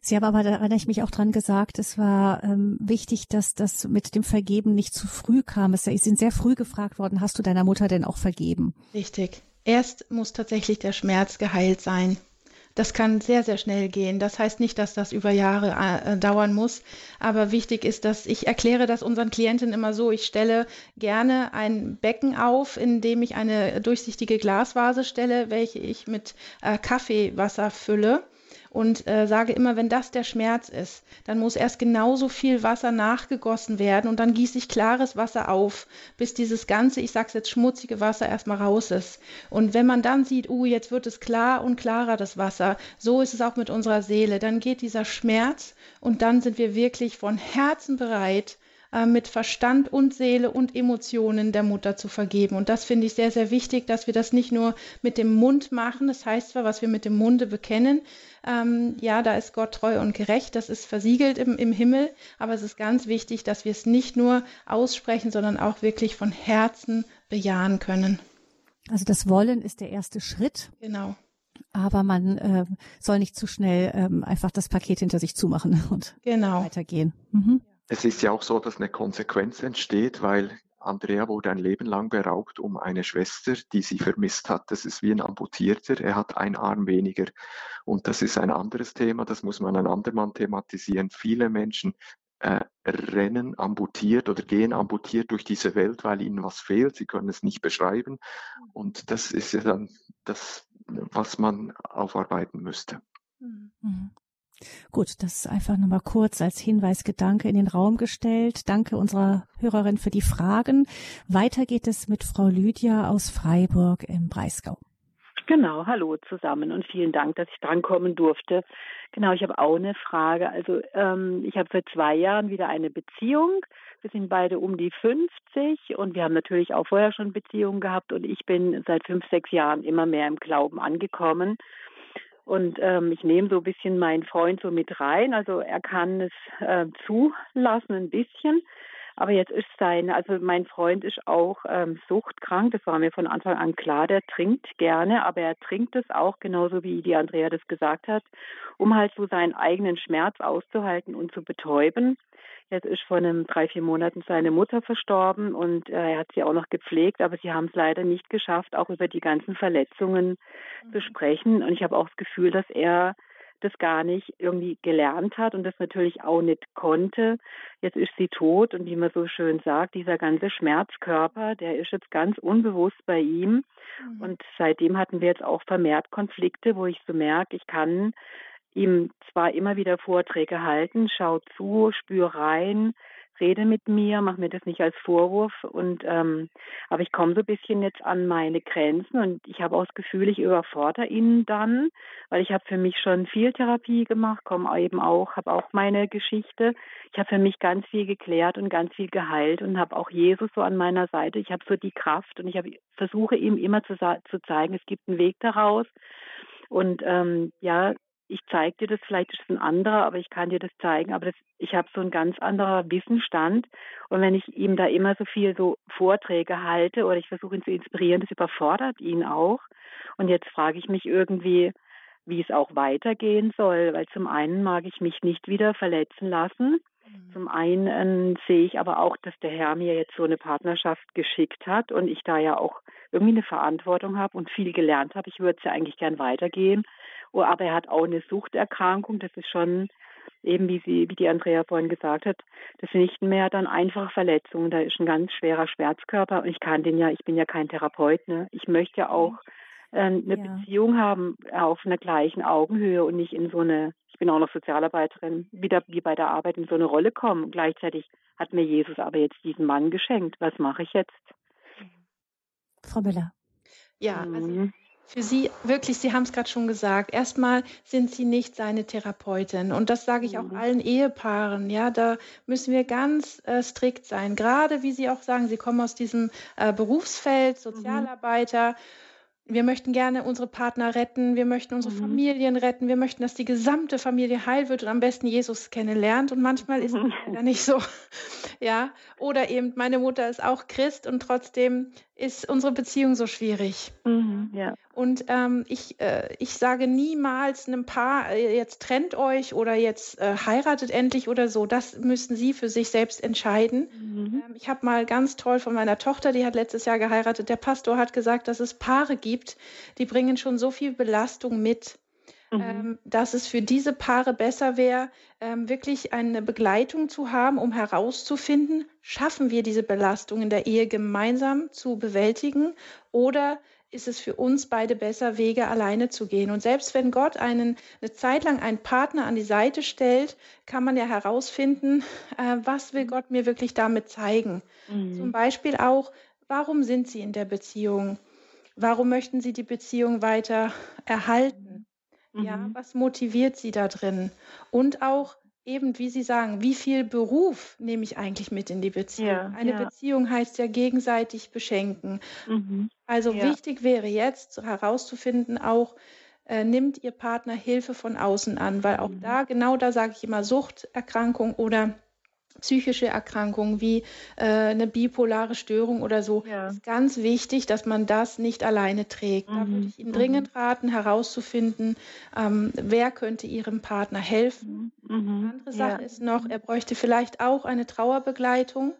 Sie haben aber, da erinnere ich mich auch dran gesagt, es war ähm, wichtig, dass das mit dem Vergeben nicht zu früh kam. Es sind sehr früh gefragt worden, hast du deiner Mutter denn auch vergeben? Richtig. Erst muss tatsächlich der Schmerz geheilt sein. Das kann sehr, sehr schnell gehen. Das heißt nicht, dass das über Jahre äh, dauern muss. Aber wichtig ist, dass ich erkläre das unseren Klienten immer so. Ich stelle gerne ein Becken auf, in dem ich eine durchsichtige Glasvase stelle, welche ich mit äh, Kaffeewasser fülle und äh, sage immer, wenn das der Schmerz ist, dann muss erst genauso viel Wasser nachgegossen werden und dann gieße ich klares Wasser auf, bis dieses ganze, ich sag's jetzt schmutzige Wasser erstmal raus ist. Und wenn man dann sieht, uh, jetzt wird es klar und klarer das Wasser, so ist es auch mit unserer Seele, dann geht dieser Schmerz und dann sind wir wirklich von Herzen bereit, äh, mit Verstand und Seele und Emotionen der Mutter zu vergeben. Und das finde ich sehr, sehr wichtig, dass wir das nicht nur mit dem Mund machen. Das heißt zwar, was wir mit dem Munde bekennen, ähm, ja, da ist Gott treu und gerecht, das ist versiegelt im, im Himmel, aber es ist ganz wichtig, dass wir es nicht nur aussprechen, sondern auch wirklich von Herzen bejahen können. Also das Wollen ist der erste Schritt. Genau. Aber man äh, soll nicht zu schnell ähm, einfach das Paket hinter sich zumachen und genau. weitergehen. Mhm. Es ist ja auch so, dass eine Konsequenz entsteht, weil Andrea wurde ein Leben lang beraubt um eine Schwester, die sie vermisst hat. Das ist wie ein Amputierter. Er hat einen Arm weniger. Und das ist ein anderes Thema. Das muss man ein andermal thematisieren. Viele Menschen äh, rennen amputiert oder gehen amputiert durch diese Welt, weil ihnen was fehlt. Sie können es nicht beschreiben. Und das ist ja dann das, was man aufarbeiten müsste. Mhm. Gut, das ist einfach nochmal kurz als Hinweisgedanke in den Raum gestellt. Danke unserer Hörerin für die Fragen. Weiter geht es mit Frau Lydia aus Freiburg im Breisgau. Genau, hallo zusammen und vielen Dank, dass ich drankommen durfte. Genau, ich habe auch eine Frage. Also ähm, ich habe seit zwei Jahren wieder eine Beziehung. Wir sind beide um die 50 und wir haben natürlich auch vorher schon Beziehungen gehabt und ich bin seit fünf, sechs Jahren immer mehr im Glauben angekommen. Und ähm, ich nehme so ein bisschen meinen Freund so mit rein. Also er kann es äh, zulassen ein bisschen. Aber jetzt ist sein, also mein Freund ist auch ähm, suchtkrank, das war mir von Anfang an klar, der trinkt gerne, aber er trinkt es auch, genauso wie die Andrea das gesagt hat, um halt so seinen eigenen Schmerz auszuhalten und zu betäuben. Jetzt ist vor einem drei, vier Monaten seine Mutter verstorben und äh, er hat sie auch noch gepflegt, aber sie haben es leider nicht geschafft, auch über die ganzen Verletzungen mhm. zu sprechen. Und ich habe auch das Gefühl, dass er das gar nicht irgendwie gelernt hat und das natürlich auch nicht konnte. Jetzt ist sie tot und wie man so schön sagt, dieser ganze Schmerzkörper, der ist jetzt ganz unbewusst bei ihm. Mhm. Und seitdem hatten wir jetzt auch vermehrt Konflikte, wo ich so merke, ich kann ihm zwar immer wieder Vorträge halten, schau zu, spür rein, rede mit mir, mach mir das nicht als Vorwurf und ähm, aber ich komme so ein bisschen jetzt an meine Grenzen und ich habe auch das Gefühl, ich überfordere ihn dann, weil ich habe für mich schon viel Therapie gemacht, komme eben auch, habe auch meine Geschichte. Ich habe für mich ganz viel geklärt und ganz viel geheilt und habe auch Jesus so an meiner Seite. Ich habe so die Kraft und ich habe versuche ihm immer zu, zu zeigen, es gibt einen Weg daraus. Und ähm, ja, ich zeige dir das, vielleicht ist es ein anderer, aber ich kann dir das zeigen. Aber das, ich habe so einen ganz anderer Wissensstand. Und wenn ich ihm da immer so viel so Vorträge halte oder ich versuche ihn zu inspirieren, das überfordert ihn auch. Und jetzt frage ich mich irgendwie, wie es auch weitergehen soll, weil zum einen mag ich mich nicht wieder verletzen lassen. Mhm. Zum einen äh, sehe ich aber auch, dass der Herr mir jetzt so eine Partnerschaft geschickt hat und ich da ja auch irgendwie eine Verantwortung habe und viel gelernt habe. Ich würde es ja eigentlich gern weitergehen. Oh, aber er hat auch eine Suchterkrankung. Das ist schon eben, wie sie, wie die Andrea vorhin gesagt hat, das sind nicht mehr dann einfach Verletzungen. Da ist ein ganz schwerer Schmerzkörper. Und ich kann den ja, ich bin ja kein Therapeut, ne? Ich möchte ja auch äh, eine ja. Beziehung haben auf einer gleichen Augenhöhe und nicht in so eine, ich bin auch noch Sozialarbeiterin, wieder wie bei der Arbeit in so eine Rolle kommen. Gleichzeitig hat mir Jesus aber jetzt diesen Mann geschenkt. Was mache ich jetzt? Frau Müller. Ja, also mhm für Sie wirklich, Sie haben es gerade schon gesagt, erstmal sind Sie nicht seine Therapeutin. Und das sage ich auch mhm. allen Ehepaaren. Ja, da müssen wir ganz äh, strikt sein. Gerade wie Sie auch sagen, Sie kommen aus diesem äh, Berufsfeld, mhm. Sozialarbeiter. Mhm wir möchten gerne unsere Partner retten, wir möchten unsere mhm. Familien retten, wir möchten, dass die gesamte Familie heil wird und am besten Jesus kennenlernt. Und manchmal ist es leider nicht so. Ja, oder eben meine Mutter ist auch Christ und trotzdem ist unsere Beziehung so schwierig. Mhm, ja. Und ähm, ich, äh, ich sage niemals einem Paar, äh, jetzt trennt euch oder jetzt äh, heiratet endlich oder so. Das müssen sie für sich selbst entscheiden. Mhm. Ähm, ich habe mal ganz toll von meiner Tochter, die hat letztes Jahr geheiratet, der Pastor hat gesagt, dass es Paare gibt, die bringen schon so viel Belastung mit. Mhm. Ähm, dass es für diese Paare besser wäre, ähm, wirklich eine Begleitung zu haben, um herauszufinden, schaffen wir diese Belastung in der Ehe gemeinsam zu bewältigen oder ist es für uns beide besser, Wege alleine zu gehen. Und selbst wenn Gott einen eine Zeit lang einen Partner an die Seite stellt, kann man ja herausfinden, äh, was will Gott mir wirklich damit zeigen. Mhm. Zum Beispiel auch, warum sind Sie in der Beziehung? Warum möchten Sie die Beziehung weiter erhalten? Mhm. Ja, was motiviert Sie da drin? Und auch, eben, wie Sie sagen, wie viel Beruf nehme ich eigentlich mit in die Beziehung? Ja, Eine ja. Beziehung heißt ja gegenseitig beschenken. Mhm. Also ja. wichtig wäre jetzt herauszufinden, auch äh, nimmt Ihr Partner Hilfe von außen an, weil auch mhm. da, genau da sage ich immer Suchterkrankung oder psychische Erkrankungen wie äh, eine bipolare Störung oder so, ja. ist ganz wichtig, dass man das nicht alleine trägt. Mhm. Da würde ich Ihnen dringend mhm. raten, herauszufinden, ähm, wer könnte Ihrem Partner helfen. Mhm. Eine andere Sache ja. ist noch, er bräuchte vielleicht auch eine Trauerbegleitung.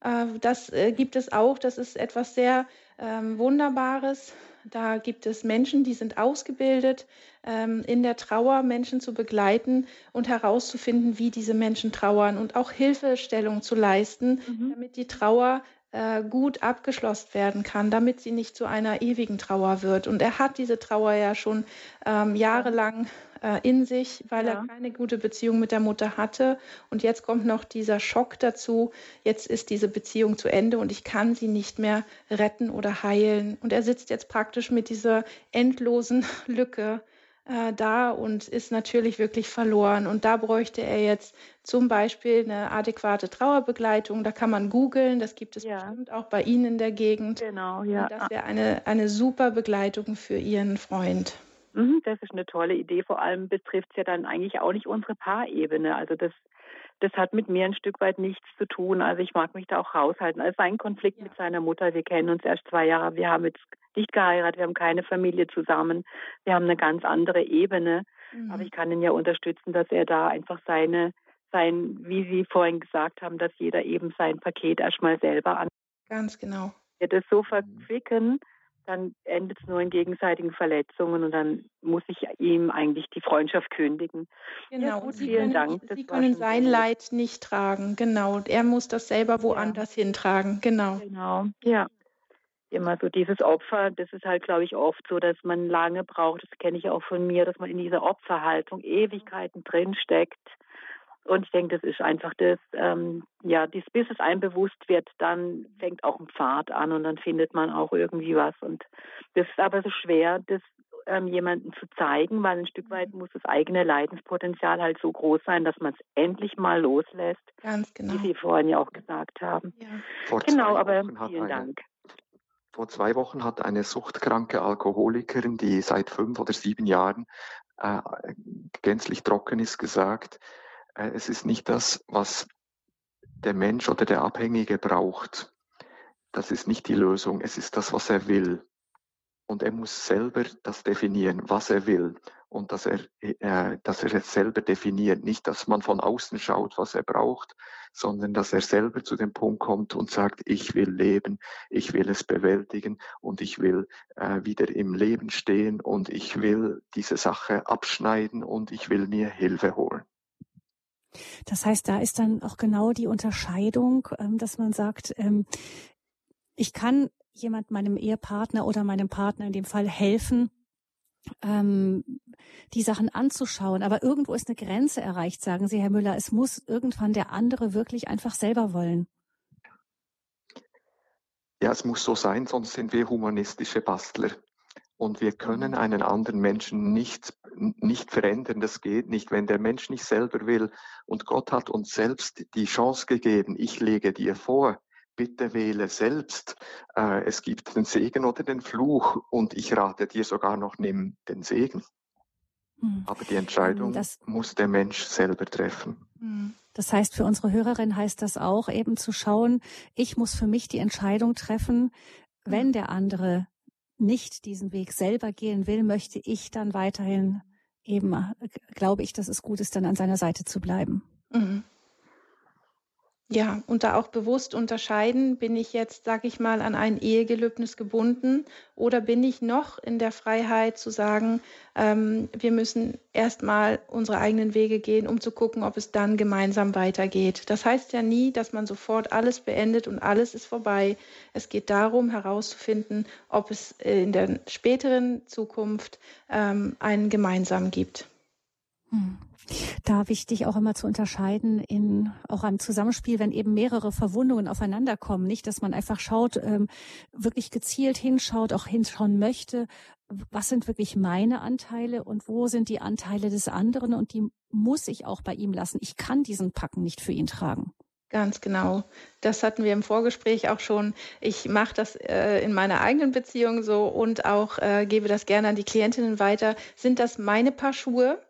Äh, das äh, gibt es auch. Das ist etwas sehr ähm, Wunderbares. Da gibt es Menschen, die sind ausgebildet, ähm, in der Trauer Menschen zu begleiten und herauszufinden, wie diese Menschen trauern und auch Hilfestellung zu leisten, mhm. damit die Trauer gut abgeschlossen werden kann, damit sie nicht zu einer ewigen Trauer wird. Und er hat diese Trauer ja schon ähm, jahrelang äh, in sich, weil ja. er keine gute Beziehung mit der Mutter hatte. Und jetzt kommt noch dieser Schock dazu. Jetzt ist diese Beziehung zu Ende und ich kann sie nicht mehr retten oder heilen. Und er sitzt jetzt praktisch mit dieser endlosen Lücke äh, da und ist natürlich wirklich verloren. Und da bräuchte er jetzt zum Beispiel eine adäquate Trauerbegleitung. Da kann man googeln, das gibt es ja. bestimmt auch bei Ihnen in der Gegend. Genau, ja. Und das wäre eine, eine super Begleitung für Ihren Freund. Mhm, das ist eine tolle Idee. Vor allem betrifft es ja dann eigentlich auch nicht unsere Paarebene. Also das, das hat mit mir ein Stück weit nichts zu tun. Also ich mag mich da auch raushalten. Also sein Konflikt ja. mit seiner Mutter, wir kennen uns erst zwei Jahre, wir haben jetzt nicht geheiratet, wir haben keine Familie zusammen, wir haben eine ganz andere Ebene. Mhm. Aber ich kann ihn ja unterstützen, dass er da einfach seine, sein, wie Sie vorhin gesagt haben, dass jeder eben sein Paket erstmal selber an. Ganz genau. Ja, das so verquicken, dann endet es nur in gegenseitigen Verletzungen und dann muss ich ihm eigentlich die Freundschaft kündigen. Genau, ja, gut, Sie vielen können, Dank. Sie können sein Leid nicht tragen, genau. Er muss das selber woanders ja. hintragen, genau. Genau, ja. Immer so dieses Opfer, das ist halt, glaube ich, oft so, dass man lange braucht, das kenne ich auch von mir, dass man in dieser Opferhaltung Ewigkeiten drinsteckt und ich denke, das ist einfach das, ähm, ja, dies, bis es einem bewusst wird, dann fängt auch ein Pfad an und dann findet man auch irgendwie was. Und das ist aber so schwer, das ähm, jemandem zu zeigen, weil ein Stück weit muss das eigene Leidenspotenzial halt so groß sein, dass man es endlich mal loslässt. Ganz genau. Wie Sie vorhin ja auch gesagt haben. Ja. Vor genau, aber vielen Dank. Vor zwei Wochen hat eine suchtkranke Alkoholikerin, die seit fünf oder sieben Jahren äh, gänzlich trocken ist, gesagt, es ist nicht das, was der Mensch oder der Abhängige braucht. Das ist nicht die Lösung. Es ist das, was er will. Und er muss selber das definieren, was er will. Und dass er, äh, dass er es selber definiert. Nicht, dass man von außen schaut, was er braucht, sondern dass er selber zu dem Punkt kommt und sagt, ich will leben, ich will es bewältigen und ich will äh, wieder im Leben stehen und ich will diese Sache abschneiden und ich will mir Hilfe holen. Das heißt, da ist dann auch genau die Unterscheidung, ähm, dass man sagt, ähm, ich kann jemand meinem Ehepartner oder meinem Partner in dem Fall helfen, ähm, die Sachen anzuschauen. Aber irgendwo ist eine Grenze erreicht, sagen Sie, Herr Müller. Es muss irgendwann der andere wirklich einfach selber wollen. Ja, es muss so sein, sonst sind wir humanistische Bastler. Und wir können mhm. einen anderen Menschen nicht, nicht verändern. Das geht nicht, wenn der Mensch nicht selber will. Und Gott hat uns selbst die Chance gegeben. Ich lege dir vor, bitte wähle selbst. Äh, es gibt den Segen oder den Fluch. Und ich rate dir sogar noch, nimm den Segen. Hm. Aber die Entscheidung das, muss der Mensch selber treffen. Hm. Das heißt, für unsere Hörerin heißt das auch eben zu schauen, ich muss für mich die Entscheidung treffen, wenn hm. der andere nicht diesen Weg selber gehen will, möchte ich dann weiterhin eben, äh, glaube ich, dass es gut ist, dann an seiner Seite zu bleiben. Mhm. Ja, und da auch bewusst unterscheiden, bin ich jetzt, sag ich mal, an ein Ehegelübnis gebunden oder bin ich noch in der Freiheit zu sagen, ähm, wir müssen erstmal unsere eigenen Wege gehen, um zu gucken, ob es dann gemeinsam weitergeht. Das heißt ja nie, dass man sofort alles beendet und alles ist vorbei. Es geht darum, herauszufinden, ob es in der späteren Zukunft ähm, einen gemeinsamen gibt. Hm. Da wichtig auch immer zu unterscheiden in auch einem Zusammenspiel, wenn eben mehrere Verwundungen aufeinander kommen, nicht, dass man einfach schaut, ähm, wirklich gezielt hinschaut, auch hinschauen möchte, was sind wirklich meine Anteile und wo sind die Anteile des anderen und die muss ich auch bei ihm lassen. Ich kann diesen Packen nicht für ihn tragen. Ganz genau. Das hatten wir im Vorgespräch auch schon. Ich mache das äh, in meiner eigenen Beziehung so und auch äh, gebe das gerne an die Klientinnen weiter. Sind das meine Paar Schuhe?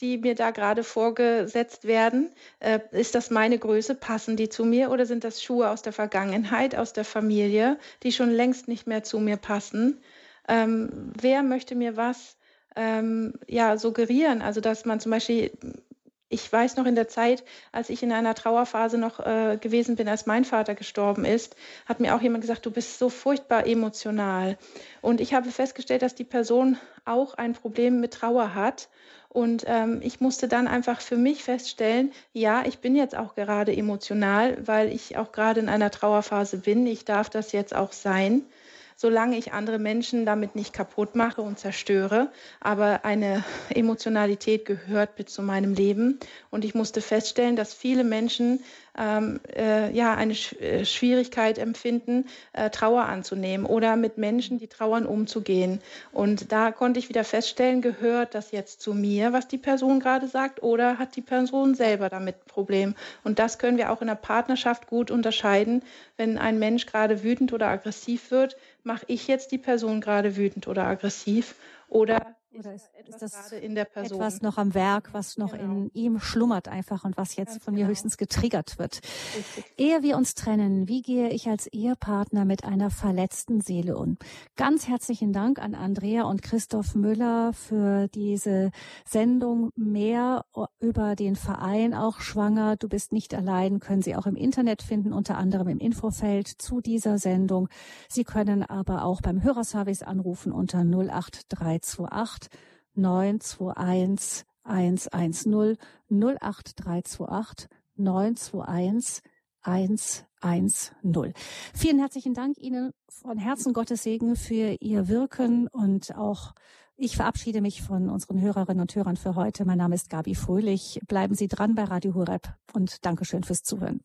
Die mir da gerade vorgesetzt werden? Äh, ist das meine Größe? Passen die zu mir? Oder sind das Schuhe aus der Vergangenheit, aus der Familie, die schon längst nicht mehr zu mir passen? Ähm, wer möchte mir was ähm, ja, suggerieren? Also, dass man zum Beispiel ich weiß noch in der Zeit, als ich in einer Trauerphase noch äh, gewesen bin, als mein Vater gestorben ist, hat mir auch jemand gesagt, du bist so furchtbar emotional. Und ich habe festgestellt, dass die Person auch ein Problem mit Trauer hat. Und ähm, ich musste dann einfach für mich feststellen, ja, ich bin jetzt auch gerade emotional, weil ich auch gerade in einer Trauerphase bin. Ich darf das jetzt auch sein solange ich andere Menschen damit nicht kaputt mache und zerstöre. Aber eine Emotionalität gehört mit zu meinem Leben. Und ich musste feststellen, dass viele Menschen ähm, äh, ja eine Sch äh, Schwierigkeit empfinden, äh, Trauer anzunehmen oder mit Menschen, die trauern, umzugehen. Und da konnte ich wieder feststellen, gehört das jetzt zu mir, was die Person gerade sagt, oder hat die Person selber damit ein Problem? Und das können wir auch in der Partnerschaft gut unterscheiden. Wenn ein Mensch gerade wütend oder aggressiv wird, mache ich jetzt die Person gerade wütend oder aggressiv? Oder oder ist, ist das etwas noch am Werk, was noch genau. in ihm schlummert einfach und was jetzt Ganz von mir genau. höchstens getriggert wird? Richtig. Ehe wir uns trennen, wie gehe ich als Ehepartner mit einer verletzten Seele um? Ganz herzlichen Dank an Andrea und Christoph Müller für diese Sendung. Mehr über den Verein auch schwanger. Du bist nicht allein, können Sie auch im Internet finden, unter anderem im Infofeld zu dieser Sendung. Sie können aber auch beim Hörerservice anrufen unter 08328 921 110 08328 921 110. Vielen herzlichen Dank Ihnen von Herzen Gottes Segen für Ihr Wirken und auch ich verabschiede mich von unseren Hörerinnen und Hörern für heute. Mein Name ist Gabi Fröhlich. Bleiben Sie dran bei Radio Horeb und Dankeschön fürs Zuhören.